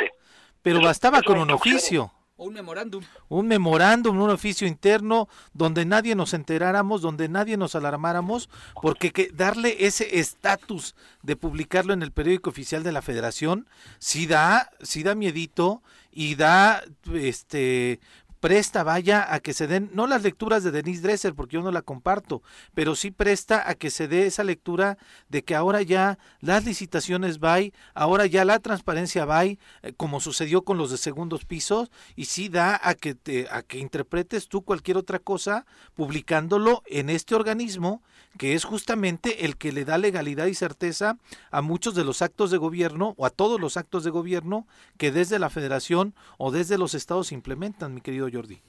Pero bastaba con un oficio. Un memorándum. Un memorándum, un oficio interno donde nadie nos enteráramos, donde nadie nos alarmáramos, porque que darle ese estatus de publicarlo en el periódico oficial de la Federación sí da, sí da miedito y da este presta, vaya, a que se den, no las lecturas de Denise Dresser, porque yo no la comparto, pero sí presta a que se dé esa lectura de que ahora ya las licitaciones va, ahora ya la transparencia va, eh, como sucedió con los de segundos pisos, y sí da a que, te, a que interpretes tú cualquier otra cosa publicándolo en este organismo que es justamente el que le da legalidad y certeza a muchos de los actos de gobierno o a todos los actos de gobierno que desde la federación o desde los estados implementan, mi querido Jordi.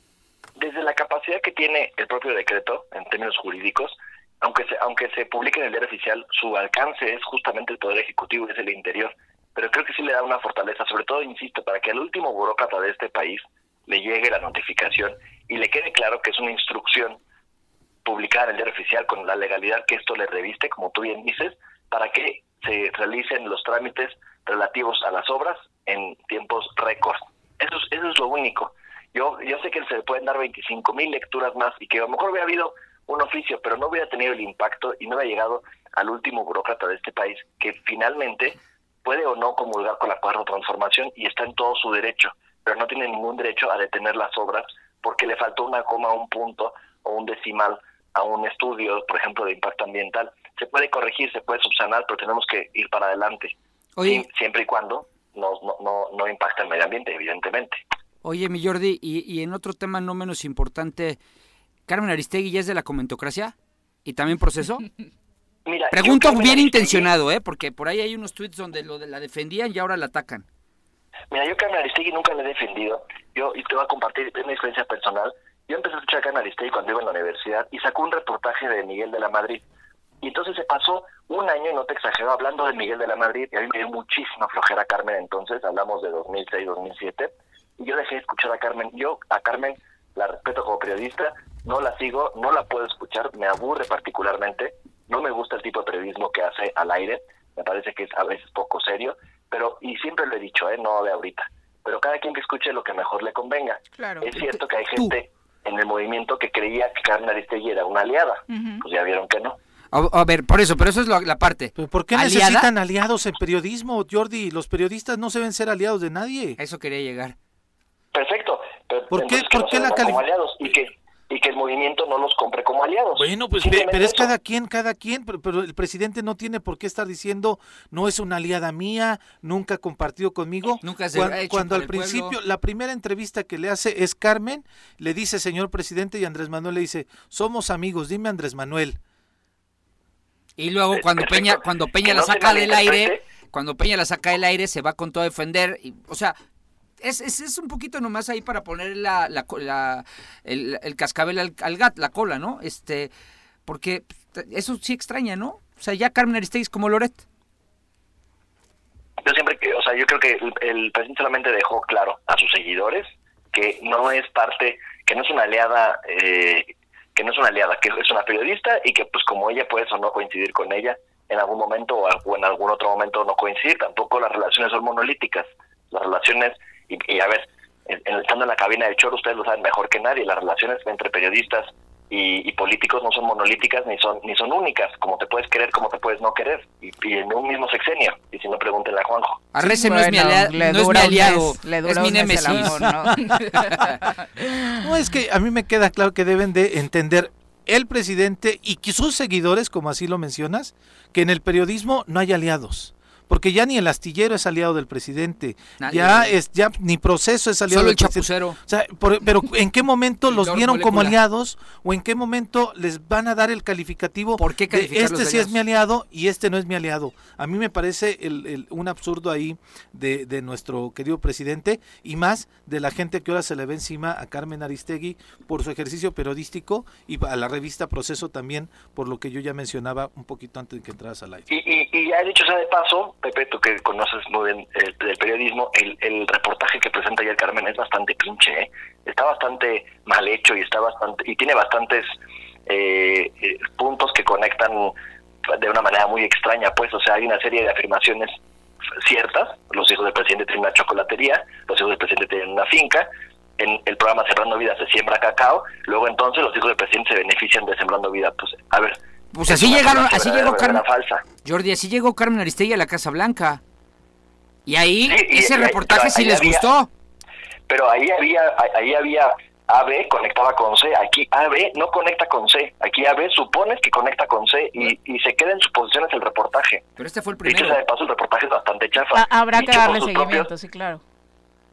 Desde la capacidad que tiene el propio decreto en términos jurídicos, aunque se, aunque se publique en el diario oficial, su alcance es justamente el poder ejecutivo, es el interior. Pero creo que sí le da una fortaleza, sobre todo, insisto, para que al último burócrata de este país le llegue la notificación y le quede claro que es una instrucción publicar en el diario oficial con la legalidad que esto le reviste, como tú bien dices, para que se realicen los trámites relativos a las obras en tiempos récord. Eso es, eso es lo único. Yo, yo sé que se pueden dar 25 mil lecturas más y que a lo mejor hubiera habido un oficio, pero no hubiera tenido el impacto y no hubiera llegado al último burócrata de este país que finalmente puede o no comulgar con la cuarta transformación y está en todo su derecho, pero no tiene ningún derecho a detener las obras porque le faltó una coma, un punto o un decimal a un estudio, por ejemplo, de impacto ambiental. Se puede corregir, se puede subsanar, pero tenemos que ir para adelante. siempre y cuando no, no, no, impacta el medio ambiente, evidentemente. Oye, mi Jordi, y, en otro tema no menos importante, ¿Carmen Aristegui ya es de la comentocracia? ¿Y también proceso? Mira, Pregunto bien intencionado, ¿eh? Porque por ahí hay unos tweets donde lo de la defendían y ahora la atacan. Mira, yo Carmen Aristegui nunca la he defendido. Yo, y te voy a compartir una experiencia personal. Yo empecé a escuchar a Carmen Aristegui cuando iba en la universidad y sacó un reportaje de Miguel de la Madrid. Y entonces se pasó un año, y no te exagero, hablando de Miguel de la Madrid, y a mí me dio muchísima flojera Carmen entonces, hablamos de 2006, 2007, y yo dejé de escuchar a Carmen. Yo a Carmen la respeto como periodista, no la sigo, no la puedo escuchar, me aburre particularmente, no me gusta el tipo de periodismo que hace al aire, me parece que es a veces poco serio, pero, y siempre lo he dicho, ¿eh? no de ahorita, pero cada quien que escuche lo que mejor le convenga. Claro. Es cierto que hay gente en el movimiento que creía que Carmen Aristegui era una aliada. Pues ya vieron que no. A, ver, por eso, pero eso es la parte. ¿Pero ¿Por qué necesitan aliados en periodismo, Jordi? Los periodistas no se deben ser aliados de nadie. A eso quería llegar. Perfecto. ¿Por qué, ¿por qué la aliados y que y que el movimiento no los compre como aliados. Bueno, pues pero es cada quien, cada quien, pero, el presidente no tiene por qué estar diciendo no es una aliada mía, nunca ha compartido conmigo. Nunca se cuando, ha hecho cuando al principio la primera entrevista que le hace es Carmen, le dice señor presidente y Andrés Manuel le dice somos amigos, dime Andrés Manuel. Y luego cuando Peña cuando Peña la saca del aire, cuando Peña la saca del aire se va con todo a defender, y, o sea, es, es, es, un poquito nomás ahí para poner la, la, el, el, cascabel al, al, gat, la cola, ¿no? Este, porque eso sí extraña, ¿no? O sea, ya Carmen Aristegui es como Loret. Yo siempre, o sea, yo creo que el, presidente solamente dejó claro a sus seguidores que no es parte, que no es una aliada, eh, que no es una aliada, que es una periodista y que pues como ella puede o no coincidir con ella en algún momento o en algún otro momento no coincidir, tampoco las relaciones son monolíticas. Las relaciones y, a ver, estando en la cabina de Choro, ustedes lo saben mejor que nadie, las relaciones entre periodistas y, políticos no son monolíticas ni son ni son únicas, como te puedes querer, como te puedes no querer, y, en un mismo sexenio, y si no pregúntenle a Juanjo. Arrece no, es mi, aliado, es mi némesis. ¿no? no, es que a mí me queda claro que deben de entender el presidente y sus seguidores, como así lo mencionas, que en el periodismo no hay aliados porque ya ni el astillero es aliado del presidente, ya es ya ni proceso es aliado Solo del el chapucero. O sea, pero ¿en qué momento los vieron como aliados o en qué momento les van a dar el calificativo ¿Por qué de este sí es mi aliado y este no es mi aliado? A mí me parece el, un absurdo ahí de, de, nuestro querido presidente y más de la gente que ahora se le ve encima a Carmen Aristegui por su ejercicio periodístico y a la revista Proceso también por lo que yo ya mencionaba un poquito antes de que entraras al aire. Y, y, y ya dicho sea de paso, Pepe, tú que conoces muy bien el, periodismo, el, el, reportaje que presenta ayer Carmen es bastante pinche, ¿eh? está bastante mal hecho y está bastante y tiene bastantes eh, eh, puntos que conectan de una manera muy extraña, pues, o sea, hay una serie de afirmaciones ciertas, los hijos del presidente tienen una chocolatería, los hijos del presidente tienen una finca, en el programa Sembrando Vida se siembra cacao, luego entonces los hijos del presidente se benefician de Sembrando Vida, pues, a ver, pues así llegaron, así llegó Carmen. Jordi, así llegó Carmen Aristegui a la Casa Blanca. Y ahí ese reportaje sí les gustó. Pero ahí había, ahí había AB conectaba con C, aquí AB no conecta con C, aquí AB supones que conecta con C y, y se queda en suposiciones el reportaje. Pero este fue el primero. Dicho sea de paso, el reportaje es bastante chafa. Ah, habrá que darle seguimiento, sí, claro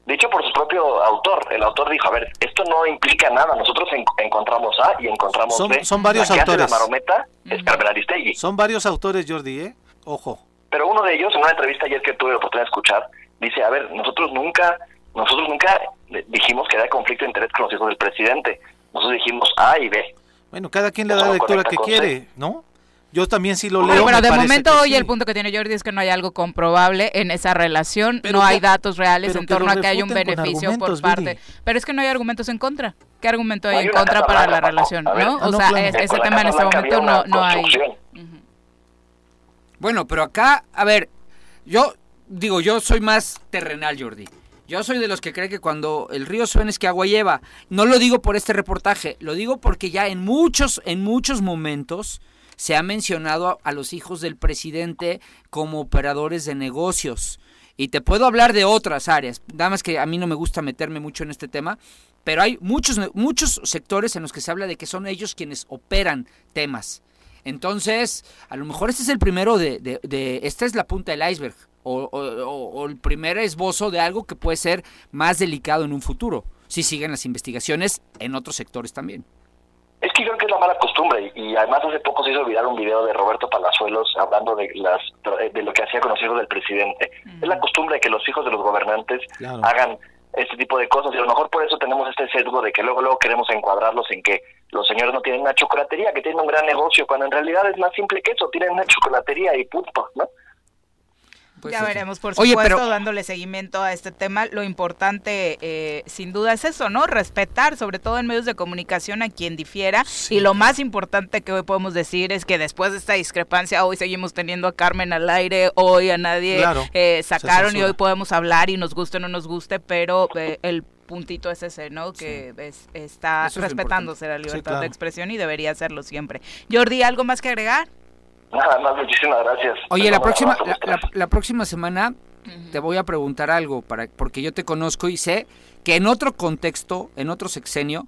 dicho por su propio autor. El autor dijo, a ver, esto no implica nada. Nosotros encontramos A y encontramos B. Son varios autores. la marometa es Carmen Aristegui. Son varios autores, Jordi, ¿eh? Ojo. Pero uno de ellos, en una entrevista ayer que tuve la oportunidad de escuchar, dice, a ver, nosotros nunca, nosotros nunca dijimos que había conflicto de interés con los hijos del presidente. Nosotros dijimos A y B. Bueno, cada quien le da la lectura que quiere, ¿no? Yo también sí lo leo. Bueno, de momento hoy el punto que tiene Jordi es que no hay algo comprobable en esa relación, no hay datos reales en torno a que hay un beneficio por parte. Pero es que no hay argumentos en contra. ¿Qué argumento hay, en contra para la relación? ¿no? o sea, ese tema en este momento no, no hay. Bueno, pero acá, a ver, yo digo, yo soy más terrenal, Jordi. Yo soy de los que cree que cuando el río suena es que agua lleva. No lo digo por este reportaje, lo digo porque ya en muchos, en muchos momentos se ha mencionado a, los hijos del presidente como operadores de negocios. Y te puedo hablar de otras áreas, nada más que a mí no me gusta meterme mucho en este tema, pero hay muchos, muchos sectores en los que se habla de que son ellos quienes operan temas. Entonces, a lo mejor este es el primero de, de, esta es la punta del iceberg, o, o, el primer esbozo de algo que puede ser más delicado en un futuro, si siguen las investigaciones en otros sectores también. Es que creo que es la mala costumbre y, además hace poco se hizo olvidar un video de Roberto Palazuelos hablando de las de lo que hacía con los hijos del presidente. Es la costumbre de que los hijos de los gobernantes hagan este tipo de cosas y a lo mejor por eso tenemos este sesgo de que luego luego queremos encuadrarlos en que los señores no tienen una chocolatería, que tienen un gran negocio, cuando en realidad es más simple que eso, tienen una chocolatería y punto, ¿no? Pues ya veremos, por supuesto, dándole seguimiento a este tema. Lo importante, eh, sin duda, es eso, ¿no? Respetar, sobre todo en medios de comunicación, a quien difiera. Y lo más importante que hoy podemos decir es que después de esta discrepancia, hoy seguimos teniendo a Carmen al aire, hoy a nadie eh, sacaron y hoy podemos hablar y nos guste o no nos guste, pero eh, el puntito es ese, ¿no? Que está respetándose la libertad de expresión y debería hacerlo siempre. Jordi, ¿algo más que agregar? Nada más, muchísimas gracias. Oye, la próxima, la, próxima semana te voy a preguntar algo, para, porque yo te conozco y sé que en otro contexto, en otro sexenio,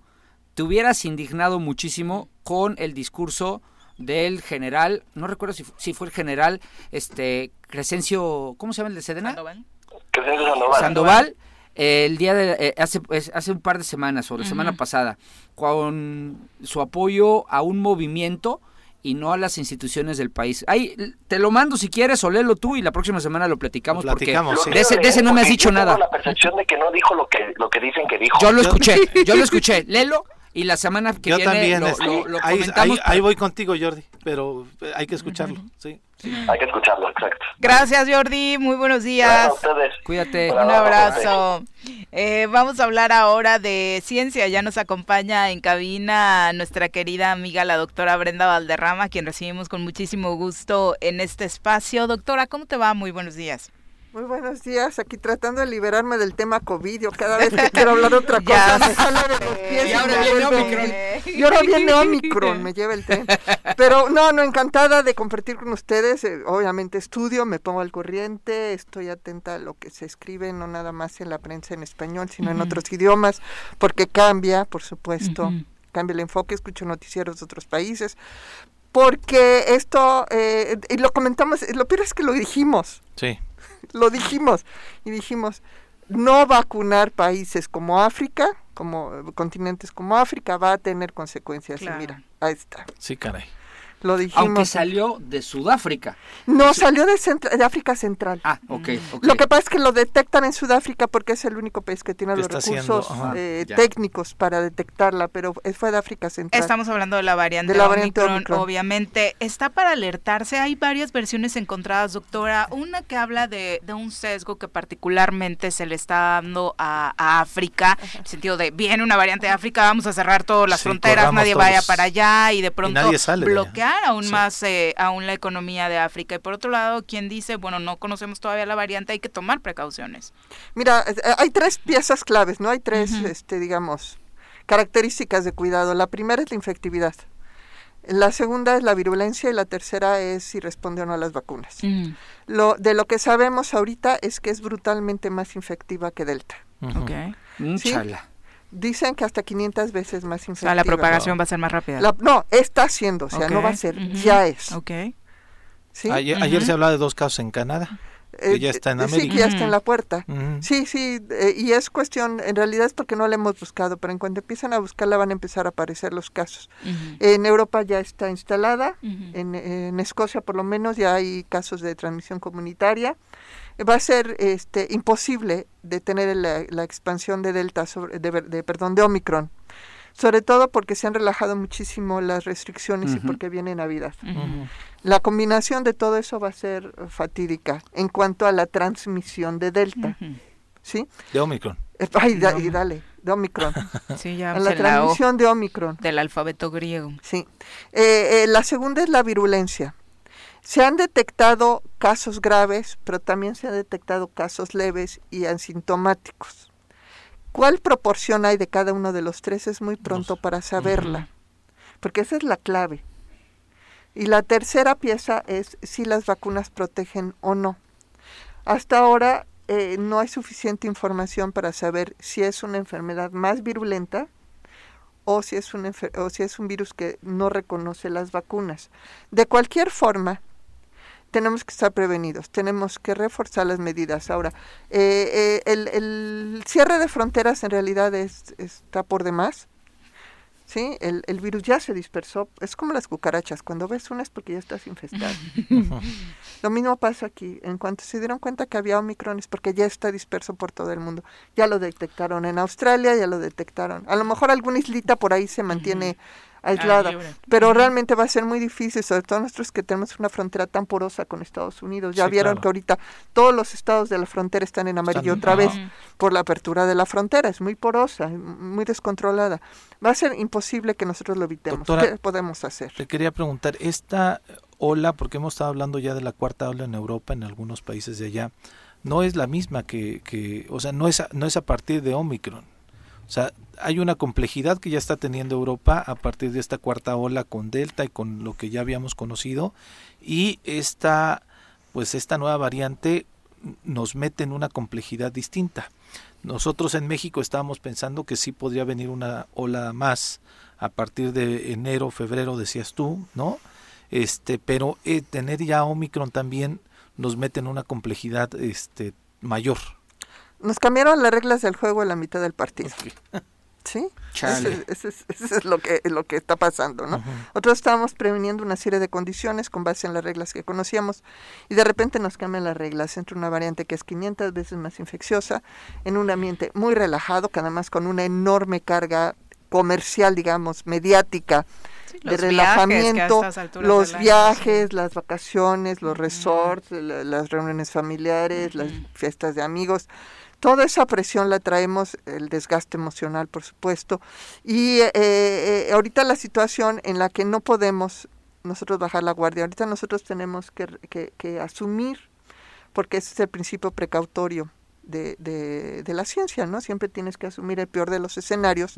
te hubieras indignado muchísimo con el discurso del general, no recuerdo si, si fue el general, este, Crescencio, ¿cómo se llama el de Sedena? Sandoval. Crescencio Sandoval. Sandoval el día de eh, hace hace un par de semanas o la semana pasada con su apoyo a un movimiento y no a las instituciones del país. Ahí te lo mando si quieres o léelo tú y la próxima semana lo platicamos, porque de, ese, no me has dicho nada. la percepción de que no dijo lo que lo que dicen que dijo. Yo lo escuché, yo lo escuché. Léelo y la semana que yo viene también, lo, este, ahí, ahí, voy contigo, Jordi, pero eh, hay que escucharlo, sí, Hay que escucharlo, exacto. Gracias, Jordi, muy buenos días. Cuídate. Un abrazo. Eh, vamos a hablar ahora de ciencia. Ya nos acompaña en cabina nuestra querida amiga, la doctora Brenda Valderrama, quien recibimos con muchísimo gusto en este espacio. Doctora, ¿cómo te va? Muy buenos días. Muy buenos días, aquí tratando de liberarme del tema COVID. Yo cada vez que quiero hablar de otra cosa me sale de los pies. Y ahora viene Omicron. Y ahora viene Omicron, me lleva el tren. Pero no, no, encantada de compartir con ustedes. Eh, obviamente estudio, me pongo al corriente, estoy atenta a lo que se escribe, no nada más en la prensa en español, sino en otros idiomas, porque cambia, por supuesto. Cambia el enfoque, escucho noticieros de otros países, porque esto, eh, y lo comentamos, lo peor es que lo dijimos. Sí lo dijimos y dijimos, no vacunar países como África, como continentes como África, va a tener consecuencias. Y mira, ahí está. Sí, caray. Lo dijimos. Aunque salió de Sudáfrica. No, salió de, de, África Central. Ah, ok. Lo que pasa es que lo detectan en Sudáfrica porque es el único país que tiene los recursos eh, técnicos para detectarla, pero fue de África Central. Estamos hablando de la variante, de la variante Omicron, obviamente. Está para alertarse. Hay varias versiones encontradas, doctora. Una que habla de, un sesgo que particularmente se le está dando a, África, en el sentido de, viene una variante de África, vamos a cerrar todas las fronteras, nadie vaya para allá y de pronto bloquear aún más eh, aún la economía de África. Y por otro lado, quien dice, bueno, no conocemos todavía la variante, hay que tomar precauciones. Mira, eh, hay tres piezas claves, ¿no? Hay tres, este, digamos, características de cuidado. La primera es la infectividad. La segunda es la virulencia y la tercera es si responde o no a las vacunas. Lo, de lo que sabemos ahorita es que es brutalmente más infectiva que Delta. Okay. Dicen que hasta 500 veces más infectiva. O sea, la propagación va a ser más rápida. no, está haciendo, o sea, no va a ser, ya es. Ok. ¿Sí? Ayer, se hablaba de dos casos en Canadá. Que ya está en América. Sí, que ya está en la puerta. Sí, sí, eh, y es cuestión, en realidad es porque no la hemos buscado, pero en cuanto empiezan a buscarla van a empezar a aparecer los casos. En Europa ya está instalada, en, en, Escocia por lo menos ya hay casos de transmisión comunitaria va a ser este, imposible detener la, la expansión de Delta, sobre, de, perdón, de Omicron. Sobre todo porque se han relajado muchísimo las restricciones y porque viene Navidad. La combinación de todo eso va a ser fatídica en cuanto a la transmisión de Delta. ¿Sí? De Omicron. Eh, ay, y dale, de Omicron. Sí, ya a la transmisión de Omicron. Del alfabeto griego. Sí. Eh, eh, la segunda es la virulencia. Se han detectado casos graves, pero también se han detectado casos leves y asintomáticos. ¿Cuál proporción hay de cada uno de los tres? Es muy pronto para saberla, porque esa es la clave. Y la tercera pieza es si las vacunas protegen o no. Hasta ahora eh, no hay suficiente información para saber si es una enfermedad más virulenta o si es un, o si es un virus que no reconoce las vacunas. De cualquier forma, tenemos que estar prevenidos, tenemos que reforzar las medidas. Ahora, eh, eh, el, cierre de fronteras en realidad es, está por demás. ¿sí? El, el, virus ya se dispersó. Es como las cucarachas. Cuando ves una es porque ya estás infestado. Lo mismo pasa aquí. En cuanto se dieron cuenta que había Omicron es porque ya está disperso por todo el mundo. Ya lo detectaron en Australia, ya lo detectaron. A lo mejor alguna islita por ahí se mantiene aislada. pero realmente va a ser muy difícil, sobre todo nosotros que tenemos una frontera tan porosa con Estados Unidos. Ya vieron que ahorita todos los estados de la frontera están en amarillo otra vez por la apertura de la frontera. Es muy porosa, muy descontrolada. Va a ser imposible que nosotros lo evitemos. ¿Qué podemos hacer? Te quería preguntar, esta ola, porque hemos estado hablando ya de la cuarta ola en Europa, en algunos países de allá, no es la misma que, que o sea, no es, no es a partir de Omicron. O sea, hay una complejidad que ya está teniendo Europa a partir de esta cuarta ola con Delta y con lo que ya habíamos conocido y esta pues esta nueva variante nos mete en una complejidad distinta. Nosotros en México estábamos pensando que sí podría venir una ola más a partir de enero, febrero, decías tú, ¿no? Este, pero eh, tener ya Omicron también nos mete en una complejidad este mayor. Nos cambiaron las reglas del juego en la mitad del partido. ¿Sí? Eso, es, lo que lo que está pasando, ¿no? Nosotros estábamos previniendo una serie de condiciones con base en las reglas que conocíamos y de repente nos cambian las reglas. entre una variante que es 500 veces más infecciosa, en un ambiente muy relajado, que además con una enorme carga comercial, digamos, mediática, de relajamiento, los viajes, las vacaciones, los resorts, las reuniones familiares, las fiestas de amigos Toda esa presión la traemos, el desgaste emocional, por supuesto, y eh, eh, ahorita la situación en la que no podemos nosotros bajar la guardia, ahorita nosotros tenemos que, asumir, porque ese es el principio precautorio de, de, la ciencia, ¿no? Siempre tienes que asumir el peor de los escenarios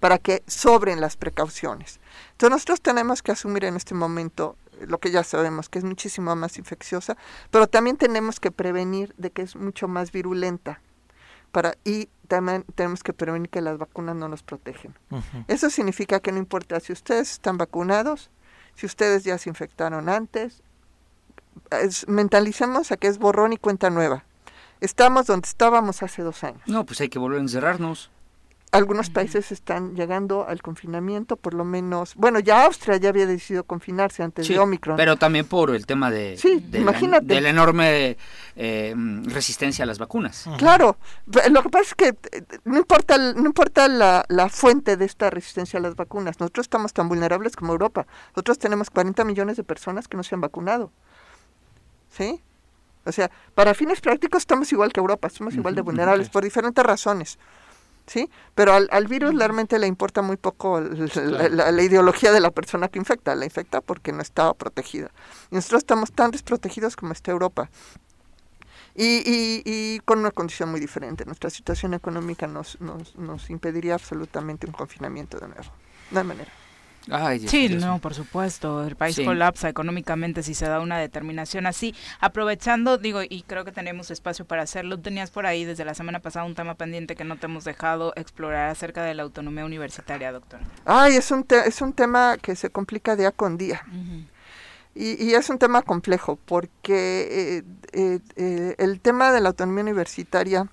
para que sobren las precauciones. Entonces nosotros tenemos que asumir en este momento lo que ya sabemos, que es muchísimo más infecciosa, pero también tenemos que prevenir de que es mucho más virulenta para y también tenemos que prevenir que las vacunas no nos protegen. Eso significa que no importa si ustedes están vacunados, si ustedes ya se infectaron antes, mentalicemos a que es borrón y cuenta nueva. Estamos donde estábamos hace dos años. No, pues hay que volver a encerrarnos algunos países están llegando al confinamiento, por lo menos, bueno, ya Austria ya había decidido confinarse antes de Omicron. Pero también por el tema de, sí, imagínate. La, de la enorme eh, resistencia a las vacunas. Claro, lo que pasa es que no importa, no importa la, la, fuente de esta resistencia a las vacunas, nosotros estamos tan vulnerables como Europa. Nosotros tenemos 40 millones de personas que no se han vacunado. ¿Sí? O sea, para fines prácticos estamos igual que Europa, somos igual de vulnerables por diferentes razones. ¿Sí? Pero al, al virus realmente le importa muy poco la, ideología de la persona que infecta, la infecta porque no estaba protegida. Y nosotros estamos tan desprotegidos como está Europa. Y, y, y, con una condición muy diferente. Nuestra situación económica nos, nos, nos impediría absolutamente un confinamiento de nuevo. No hay manera sí, no, por supuesto. El país colapsa económicamente si se da una determinación así. Aprovechando, digo, y creo que tenemos espacio para hacerlo, tenías por ahí desde la semana pasada un tema pendiente que no te hemos dejado explorar acerca de la autonomía universitaria, doctor. Ay, es un, es un tema que se complica día con día. y, y, es un tema complejo porque eh, eh, eh, el tema de la autonomía universitaria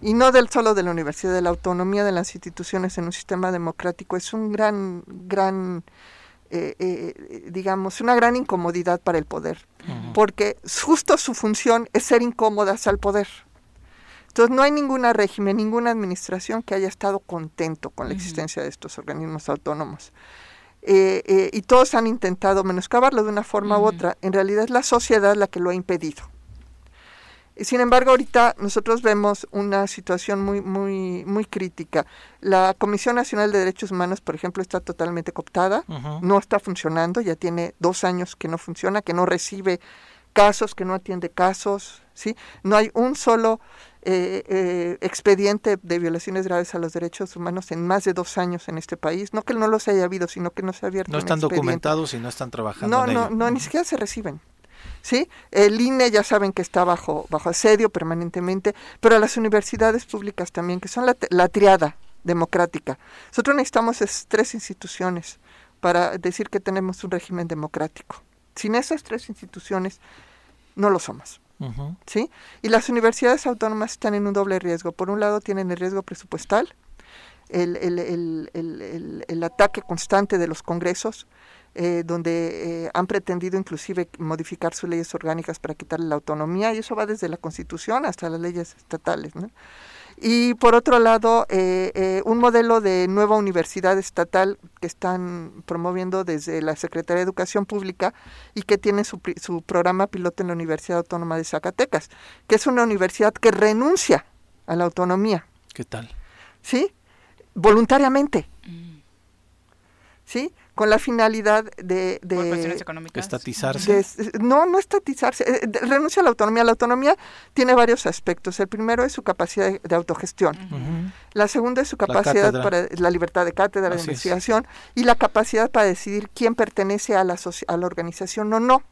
y no del solo de la universidad, de la autonomía de las instituciones en un sistema democrático, es un gran, gran, eh, eh, digamos, una gran incomodidad para el poder, porque justo su función es ser incómodas al poder. Entonces no hay ninguna régimen, ninguna administración que haya estado contento con la existencia de estos organismos autónomos. Eh, y todos han intentado menoscabarlo de una forma u otra. En realidad es la sociedad la que lo ha impedido. Sin embargo, ahorita nosotros vemos una situación muy, muy, muy crítica. La Comisión Nacional de Derechos Humanos, por ejemplo, está totalmente cooptada, no está funcionando, ya tiene dos años que no funciona, que no recibe casos, que no atiende casos, ¿sí? No hay un solo eh, eh, expediente de violaciones graves a los derechos humanos en más de dos años en este país. No que no los haya habido, sino que no se ha abierto. No están documentados y no están trabajando. No, no, no, ni siquiera se reciben. ¿Sí? El INE ya saben que está bajo, bajo asedio permanentemente, pero las universidades públicas también, que son la, triada democrática. Nosotros necesitamos tres instituciones para decir que tenemos un régimen democrático. Sin esas tres instituciones, no lo somos. ¿sí? Y las universidades autónomas están en un doble riesgo. Por un lado, tienen el riesgo presupuestal, el, el, el, el ataque constante de los congresos, eh, donde eh, han pretendido inclusive modificar sus leyes orgánicas para quitarle la autonomía, y eso va desde la Constitución hasta las leyes estatales. Y por otro lado, eh, un modelo de nueva universidad estatal que están promoviendo desde la Secretaría de Educación Pública y que tiene su, su programa piloto en la Universidad Autónoma de Zacatecas, que es una universidad que renuncia a la autonomía. ¿Qué tal? ¿Sí? Voluntariamente. Mm. ¿Sí? Con la finalidad de... de económicas. Estatizarse. no, no estatizarse, eh, renuncia a la autonomía. La autonomía tiene varios aspectos. El primero es su capacidad de, autogestión. La segunda es su capacidad para la libertad de cátedra, de investigación y la capacidad para decidir quién pertenece a la, a la organización o no.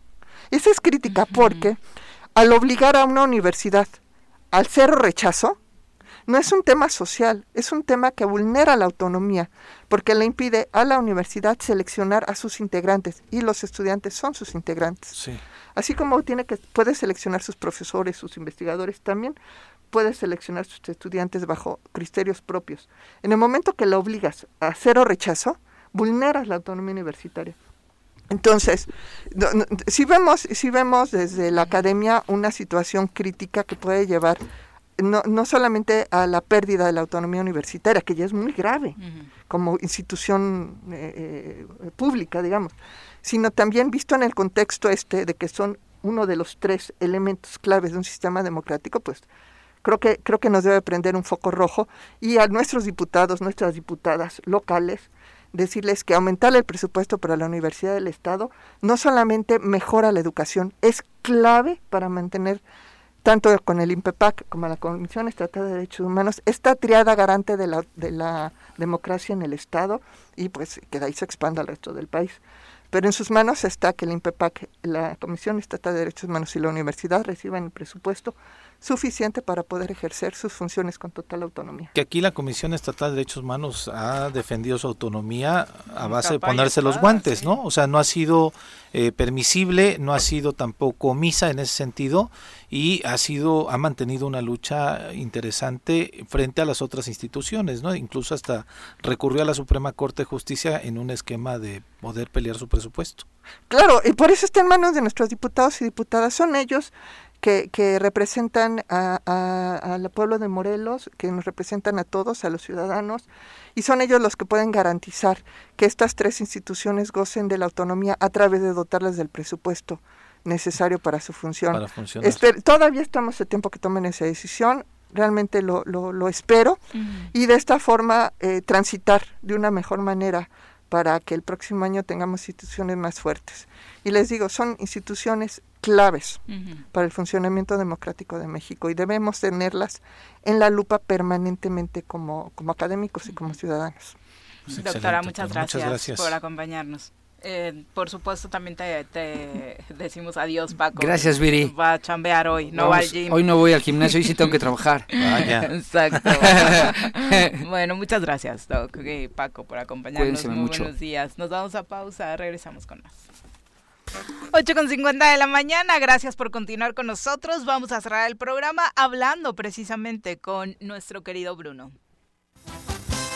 Esa es crítica porque al obligar a una universidad al cero rechazo, no es un tema social, es un tema que vulnera la autonomía, porque le impide a la universidad seleccionar a sus integrantes y los estudiantes son sus integrantes. Así como tiene que puede seleccionar sus profesores, sus investigadores, también puede seleccionar sus estudiantes bajo criterios propios. En el momento que la obligas a cero rechazo, vulneras la autonomía universitaria. Entonces, si vemos, si vemos desde la academia una situación crítica que puede llevar no, no solamente a la pérdida de la autonomía universitaria, que ya es muy grave como institución eh, eh, pública, digamos, sino también visto en el contexto este de que son uno de los tres elementos claves de un sistema democrático, pues creo que creo que nos debe prender un foco rojo y a nuestros diputados, nuestras diputadas locales decirles que aumentar el presupuesto para la Universidad del Estado no solamente mejora la educación, es clave para mantener tanto con el INPEPAC como la Comisión Estatal de Derechos Humanos, esta triada garante de la, de la democracia en el Estado y pues que de ahí se expanda al resto del país. Pero en sus manos está que el INPEPAC, la Comisión Estatal de Derechos Humanos y la universidad reciban el presupuesto suficiente para poder ejercer sus funciones con total autonomía. Que aquí la Comisión Estatal de Derechos Humanos ha defendido su autonomía a base de ponerse los guantes, ¿no? O sea, no ha sido eh, permisible, no ha sido tampoco omisa en ese sentido y ha sido ha mantenido una lucha interesante frente a las otras instituciones, ¿no? Incluso hasta recurrió a la Suprema Corte de Justicia en un esquema de poder pelear su presupuesto. Claro, y por eso está en manos de nuestros diputados y diputadas. Son ellos que, representan al pueblo de Morelos, que nos representan a todos, a los ciudadanos, y son ellos los que pueden garantizar que estas tres instituciones gocen de la autonomía a través de dotarlas del presupuesto necesario para su función. todavía estamos a tiempo que tomen esa decisión, realmente lo, lo, espero, y de esta forma eh, transitar de una mejor manera para que el próximo año tengamos instituciones más fuertes. Y les digo, son instituciones claves para el funcionamiento democrático de México y debemos tenerlas en la lupa permanentemente como, como académicos y como ciudadanos. Pues Doctora, muchas, pues gracias muchas gracias por acompañarnos. Eh, por supuesto, también te, decimos adiós, Paco. Gracias, Viri. Va a chambear hoy, no va al gym. Hoy no voy al gimnasio, hoy sí tengo que trabajar. Exacto. bueno, muchas gracias, Doc y Paco, por acompañarnos. Muy mucho. buenos días. Nos vamos a pausa, regresamos con más. 8 con 50 de la mañana, gracias por continuar con nosotros. Vamos a cerrar el programa hablando precisamente con nuestro querido Bruno.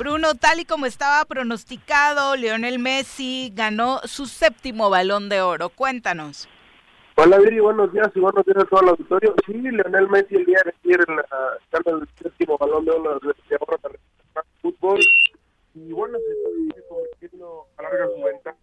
Bruno, tal y como estaba pronosticado, Lionel Messi ganó su séptimo balón de oro. Cuéntanos. Hola Viri, buenos días y buenos días a todo el auditorio. Sí, Lionel Messi el día de ayer la, el séptimo balón de oro de oro para el fútbol. Y bueno, se está convirtiendo a larga su ventaja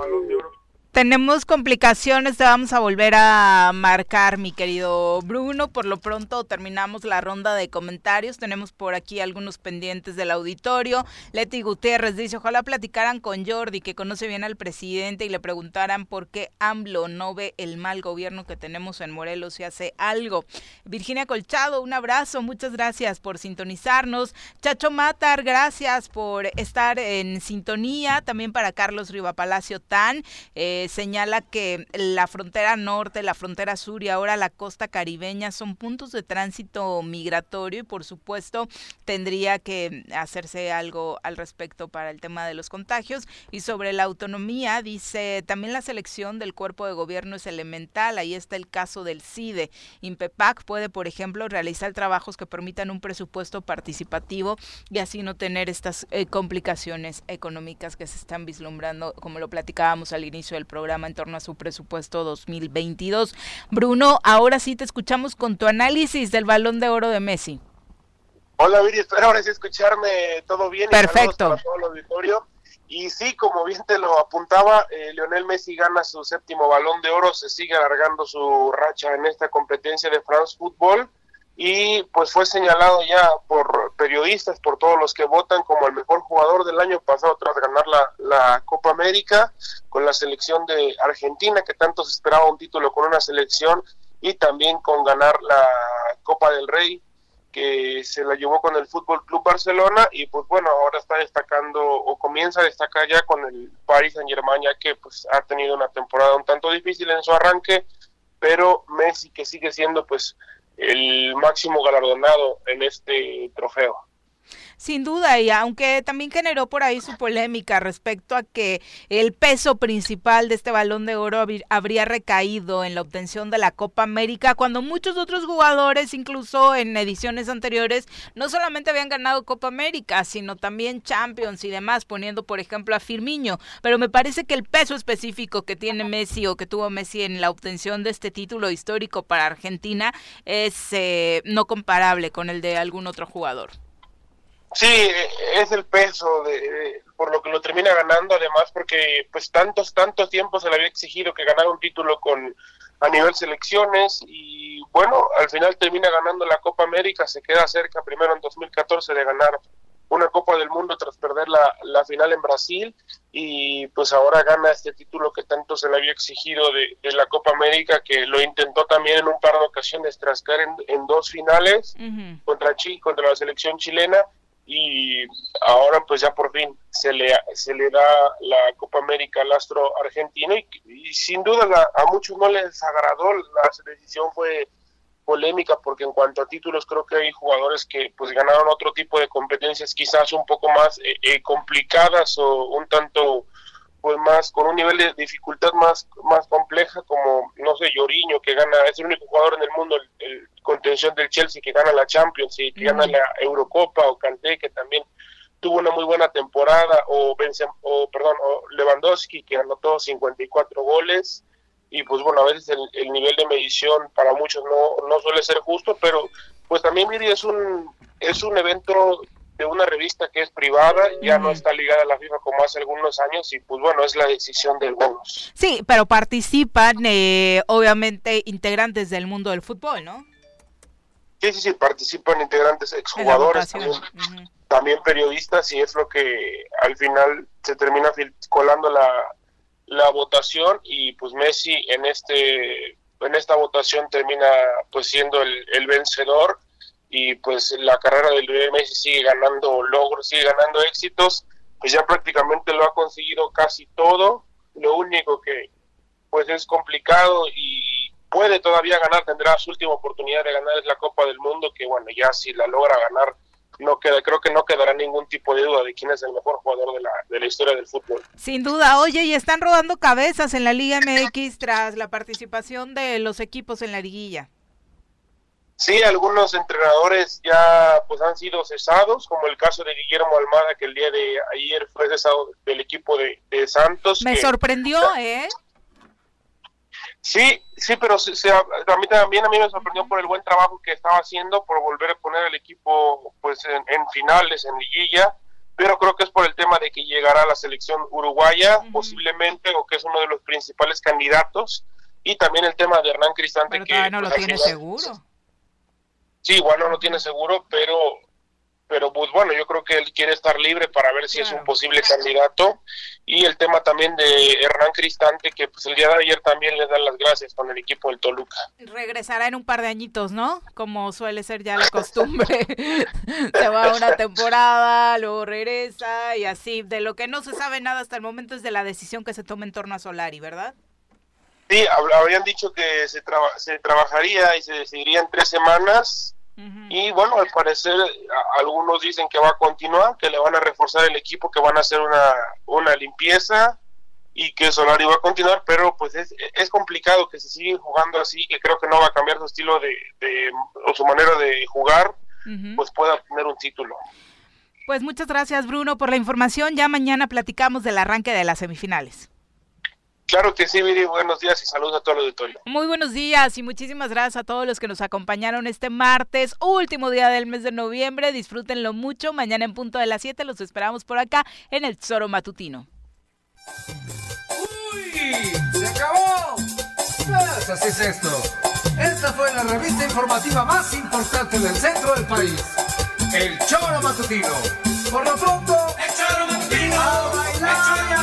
balón de oro tenemos complicaciones, te vamos a volver a marcar, mi querido Bruno. Por lo pronto terminamos la ronda de comentarios. Tenemos por aquí algunos pendientes del auditorio. Leti Gutiérrez dice, ojalá platicaran con Jordi, que conoce bien al presidente, y le preguntaran por qué AMLO no ve el mal gobierno que tenemos en Morelos y hace algo. Virginia Colchado, un abrazo, muchas gracias por sintonizarnos. Chacho Matar, gracias por estar en sintonía. También para Carlos Rivapalacio Tan. Eh, eh, señala que la frontera norte, la frontera sur y ahora la costa caribeña son puntos de tránsito migratorio y por supuesto tendría que hacerse algo al respecto para el tema de los contagios. Y sobre la autonomía, dice, también la selección del cuerpo de gobierno es elemental. Ahí está el caso del CIDE. INPEPAC puede, por ejemplo, realizar trabajos que permitan un presupuesto participativo y así no tener estas eh, complicaciones económicas que se están vislumbrando, como lo platicábamos al inicio del programa, en torno a su presupuesto 2022. Bruno, ahora sí te escuchamos con tu análisis del balón de oro de Messi. Hola Viri, espero ahora sí escucharme todo bien. Perfecto. Y todo el auditorio. Y sí, como bien te lo apuntaba, eh, Lionel Messi gana su séptimo balón de oro, se sigue alargando su racha en esta competencia de France Football y pues fue señalado ya por periodistas, por todos los que votan como el mejor jugador del año pasado tras ganar la, la Copa América con la selección de Argentina, que tanto se esperaba un título con una selección y también con ganar la Copa del Rey que se la llevó con el Fútbol Club Barcelona y pues bueno, ahora está destacando o comienza a destacar ya con el Paris Saint-Germain ya que pues ha tenido una temporada un tanto difícil en su arranque, pero Messi que sigue siendo pues el máximo galardonado en este trofeo. Sin duda, y aunque también generó por ahí su polémica respecto a que el peso principal de este balón de oro habría recaído en la obtención de la Copa América, cuando muchos otros jugadores, incluso en ediciones anteriores, no solamente habían ganado Copa América, sino también Champions y demás, poniendo por ejemplo a Firmiño. Pero me parece que el peso específico que tiene Messi o que tuvo Messi en la obtención de este título histórico para Argentina es eh, no comparable con el de algún otro jugador. Sí, es el peso de, por lo que lo termina ganando, además porque pues tantos tantos tiempos se le había exigido que ganara un título con a nivel selecciones y bueno, al final termina ganando la Copa América, se queda cerca primero en 2014 de ganar una Copa del Mundo tras perder la, la final en Brasil y pues ahora gana este título que tanto se le había exigido de, la Copa América que lo intentó también en un par de ocasiones tras caer en, en dos finales contra Chile, contra la selección chilena y ahora pues ya por fin se le, se le da la Copa América al astro argentino y, sin duda a muchos no les agradó, la decisión fue polémica porque en cuanto a títulos creo que hay jugadores que pues ganaron otro tipo de competencias quizás un poco más eh, eh, complicadas o un tanto pues más con un nivel de dificultad más más compleja como no sé Lloriño que gana es el único jugador en el mundo el, contención del Chelsea que gana la Champions y que gana la Eurocopa o Kanté que también tuvo una muy buena temporada o, o perdón o Lewandowski que anotó 54 goles y pues bueno a veces el, el nivel de medición para muchos no, no suele ser justo pero pues también Miri es un es un evento de una revista que es privada, ya no está ligada a la FIFA como hace algunos años y pues bueno, es la decisión del bonus. Sí, pero participan eh, obviamente integrantes del mundo del fútbol, ¿no? Sí, sí, sí, participan integrantes, exjugadores, también, también periodistas y es lo que al final se termina colando la, la votación y pues Messi en este en esta votación termina pues siendo el, el vencedor y pues la carrera del Messi sigue ganando logros, sigue ganando éxitos, pues ya prácticamente lo ha conseguido casi todo, lo único que pues es complicado y puede todavía ganar, tendrá su última oportunidad de ganar es la Copa del Mundo, que bueno, ya si la logra ganar, no queda, creo que no quedará ningún tipo de duda de quién es el mejor jugador de la, de la historia del fútbol. Sin duda, oye, y están rodando cabezas en la Liga MX tras la participación de los equipos en la liguilla. Sí, algunos entrenadores ya pues han sido cesados, como el caso de Guillermo Almada, que el día de ayer fue cesado del equipo de, Santos. Me sorprendió, ¿eh? Sí, sí, pero se, a, mí también a mí me sorprendió por el buen trabajo que estaba haciendo, por volver a poner el equipo pues en, finales, en liguilla, pero creo que es por el tema de que llegará a la selección uruguaya, posiblemente, o que es uno de los principales candidatos, y también el tema de Hernán Cristante. que no lo pues, tiene seguro Sí, igual no lo tiene seguro, pero pero pues bueno, yo creo que él quiere estar libre para ver si es un posible candidato. Y el tema también de Hernán Cristante, que pues el día de ayer también le dan las gracias con el equipo del Toluca. Regresará en un par de añitos, ¿no? Como suele ser ya la costumbre. se va una temporada, luego regresa y así. De lo que no se sabe nada hasta el momento es de la decisión que se toma en torno a Solari, ¿verdad? Sí, habrían dicho que se, se trabajaría y se decidiría en tres semanas y bueno, al parecer algunos dicen que va a continuar, que le van a reforzar el equipo, que van a hacer una, una limpieza y que Solari va a continuar, pero pues es, es complicado que se siga jugando así, que creo que no va a cambiar su estilo de, o su manera de jugar, pues pueda tener un título. Pues muchas gracias Bruno por la información, ya mañana platicamos del arranque de las semifinales. Claro que sí, Viri. Buenos días y saludos a todo el auditorio. Muy buenos días y muchísimas gracias a todos los que nos acompañaron este martes, último día del mes de noviembre. Disfrútenlo mucho. Mañana en punto de las 7 los esperamos por acá en el Zoro Matutino. ¡Uy! ¡Se acabó! Pues así es esto. Esta fue la revista informativa más importante del centro del país. El Choro Matutino. Por lo pronto, el Choro Matutino. A bailar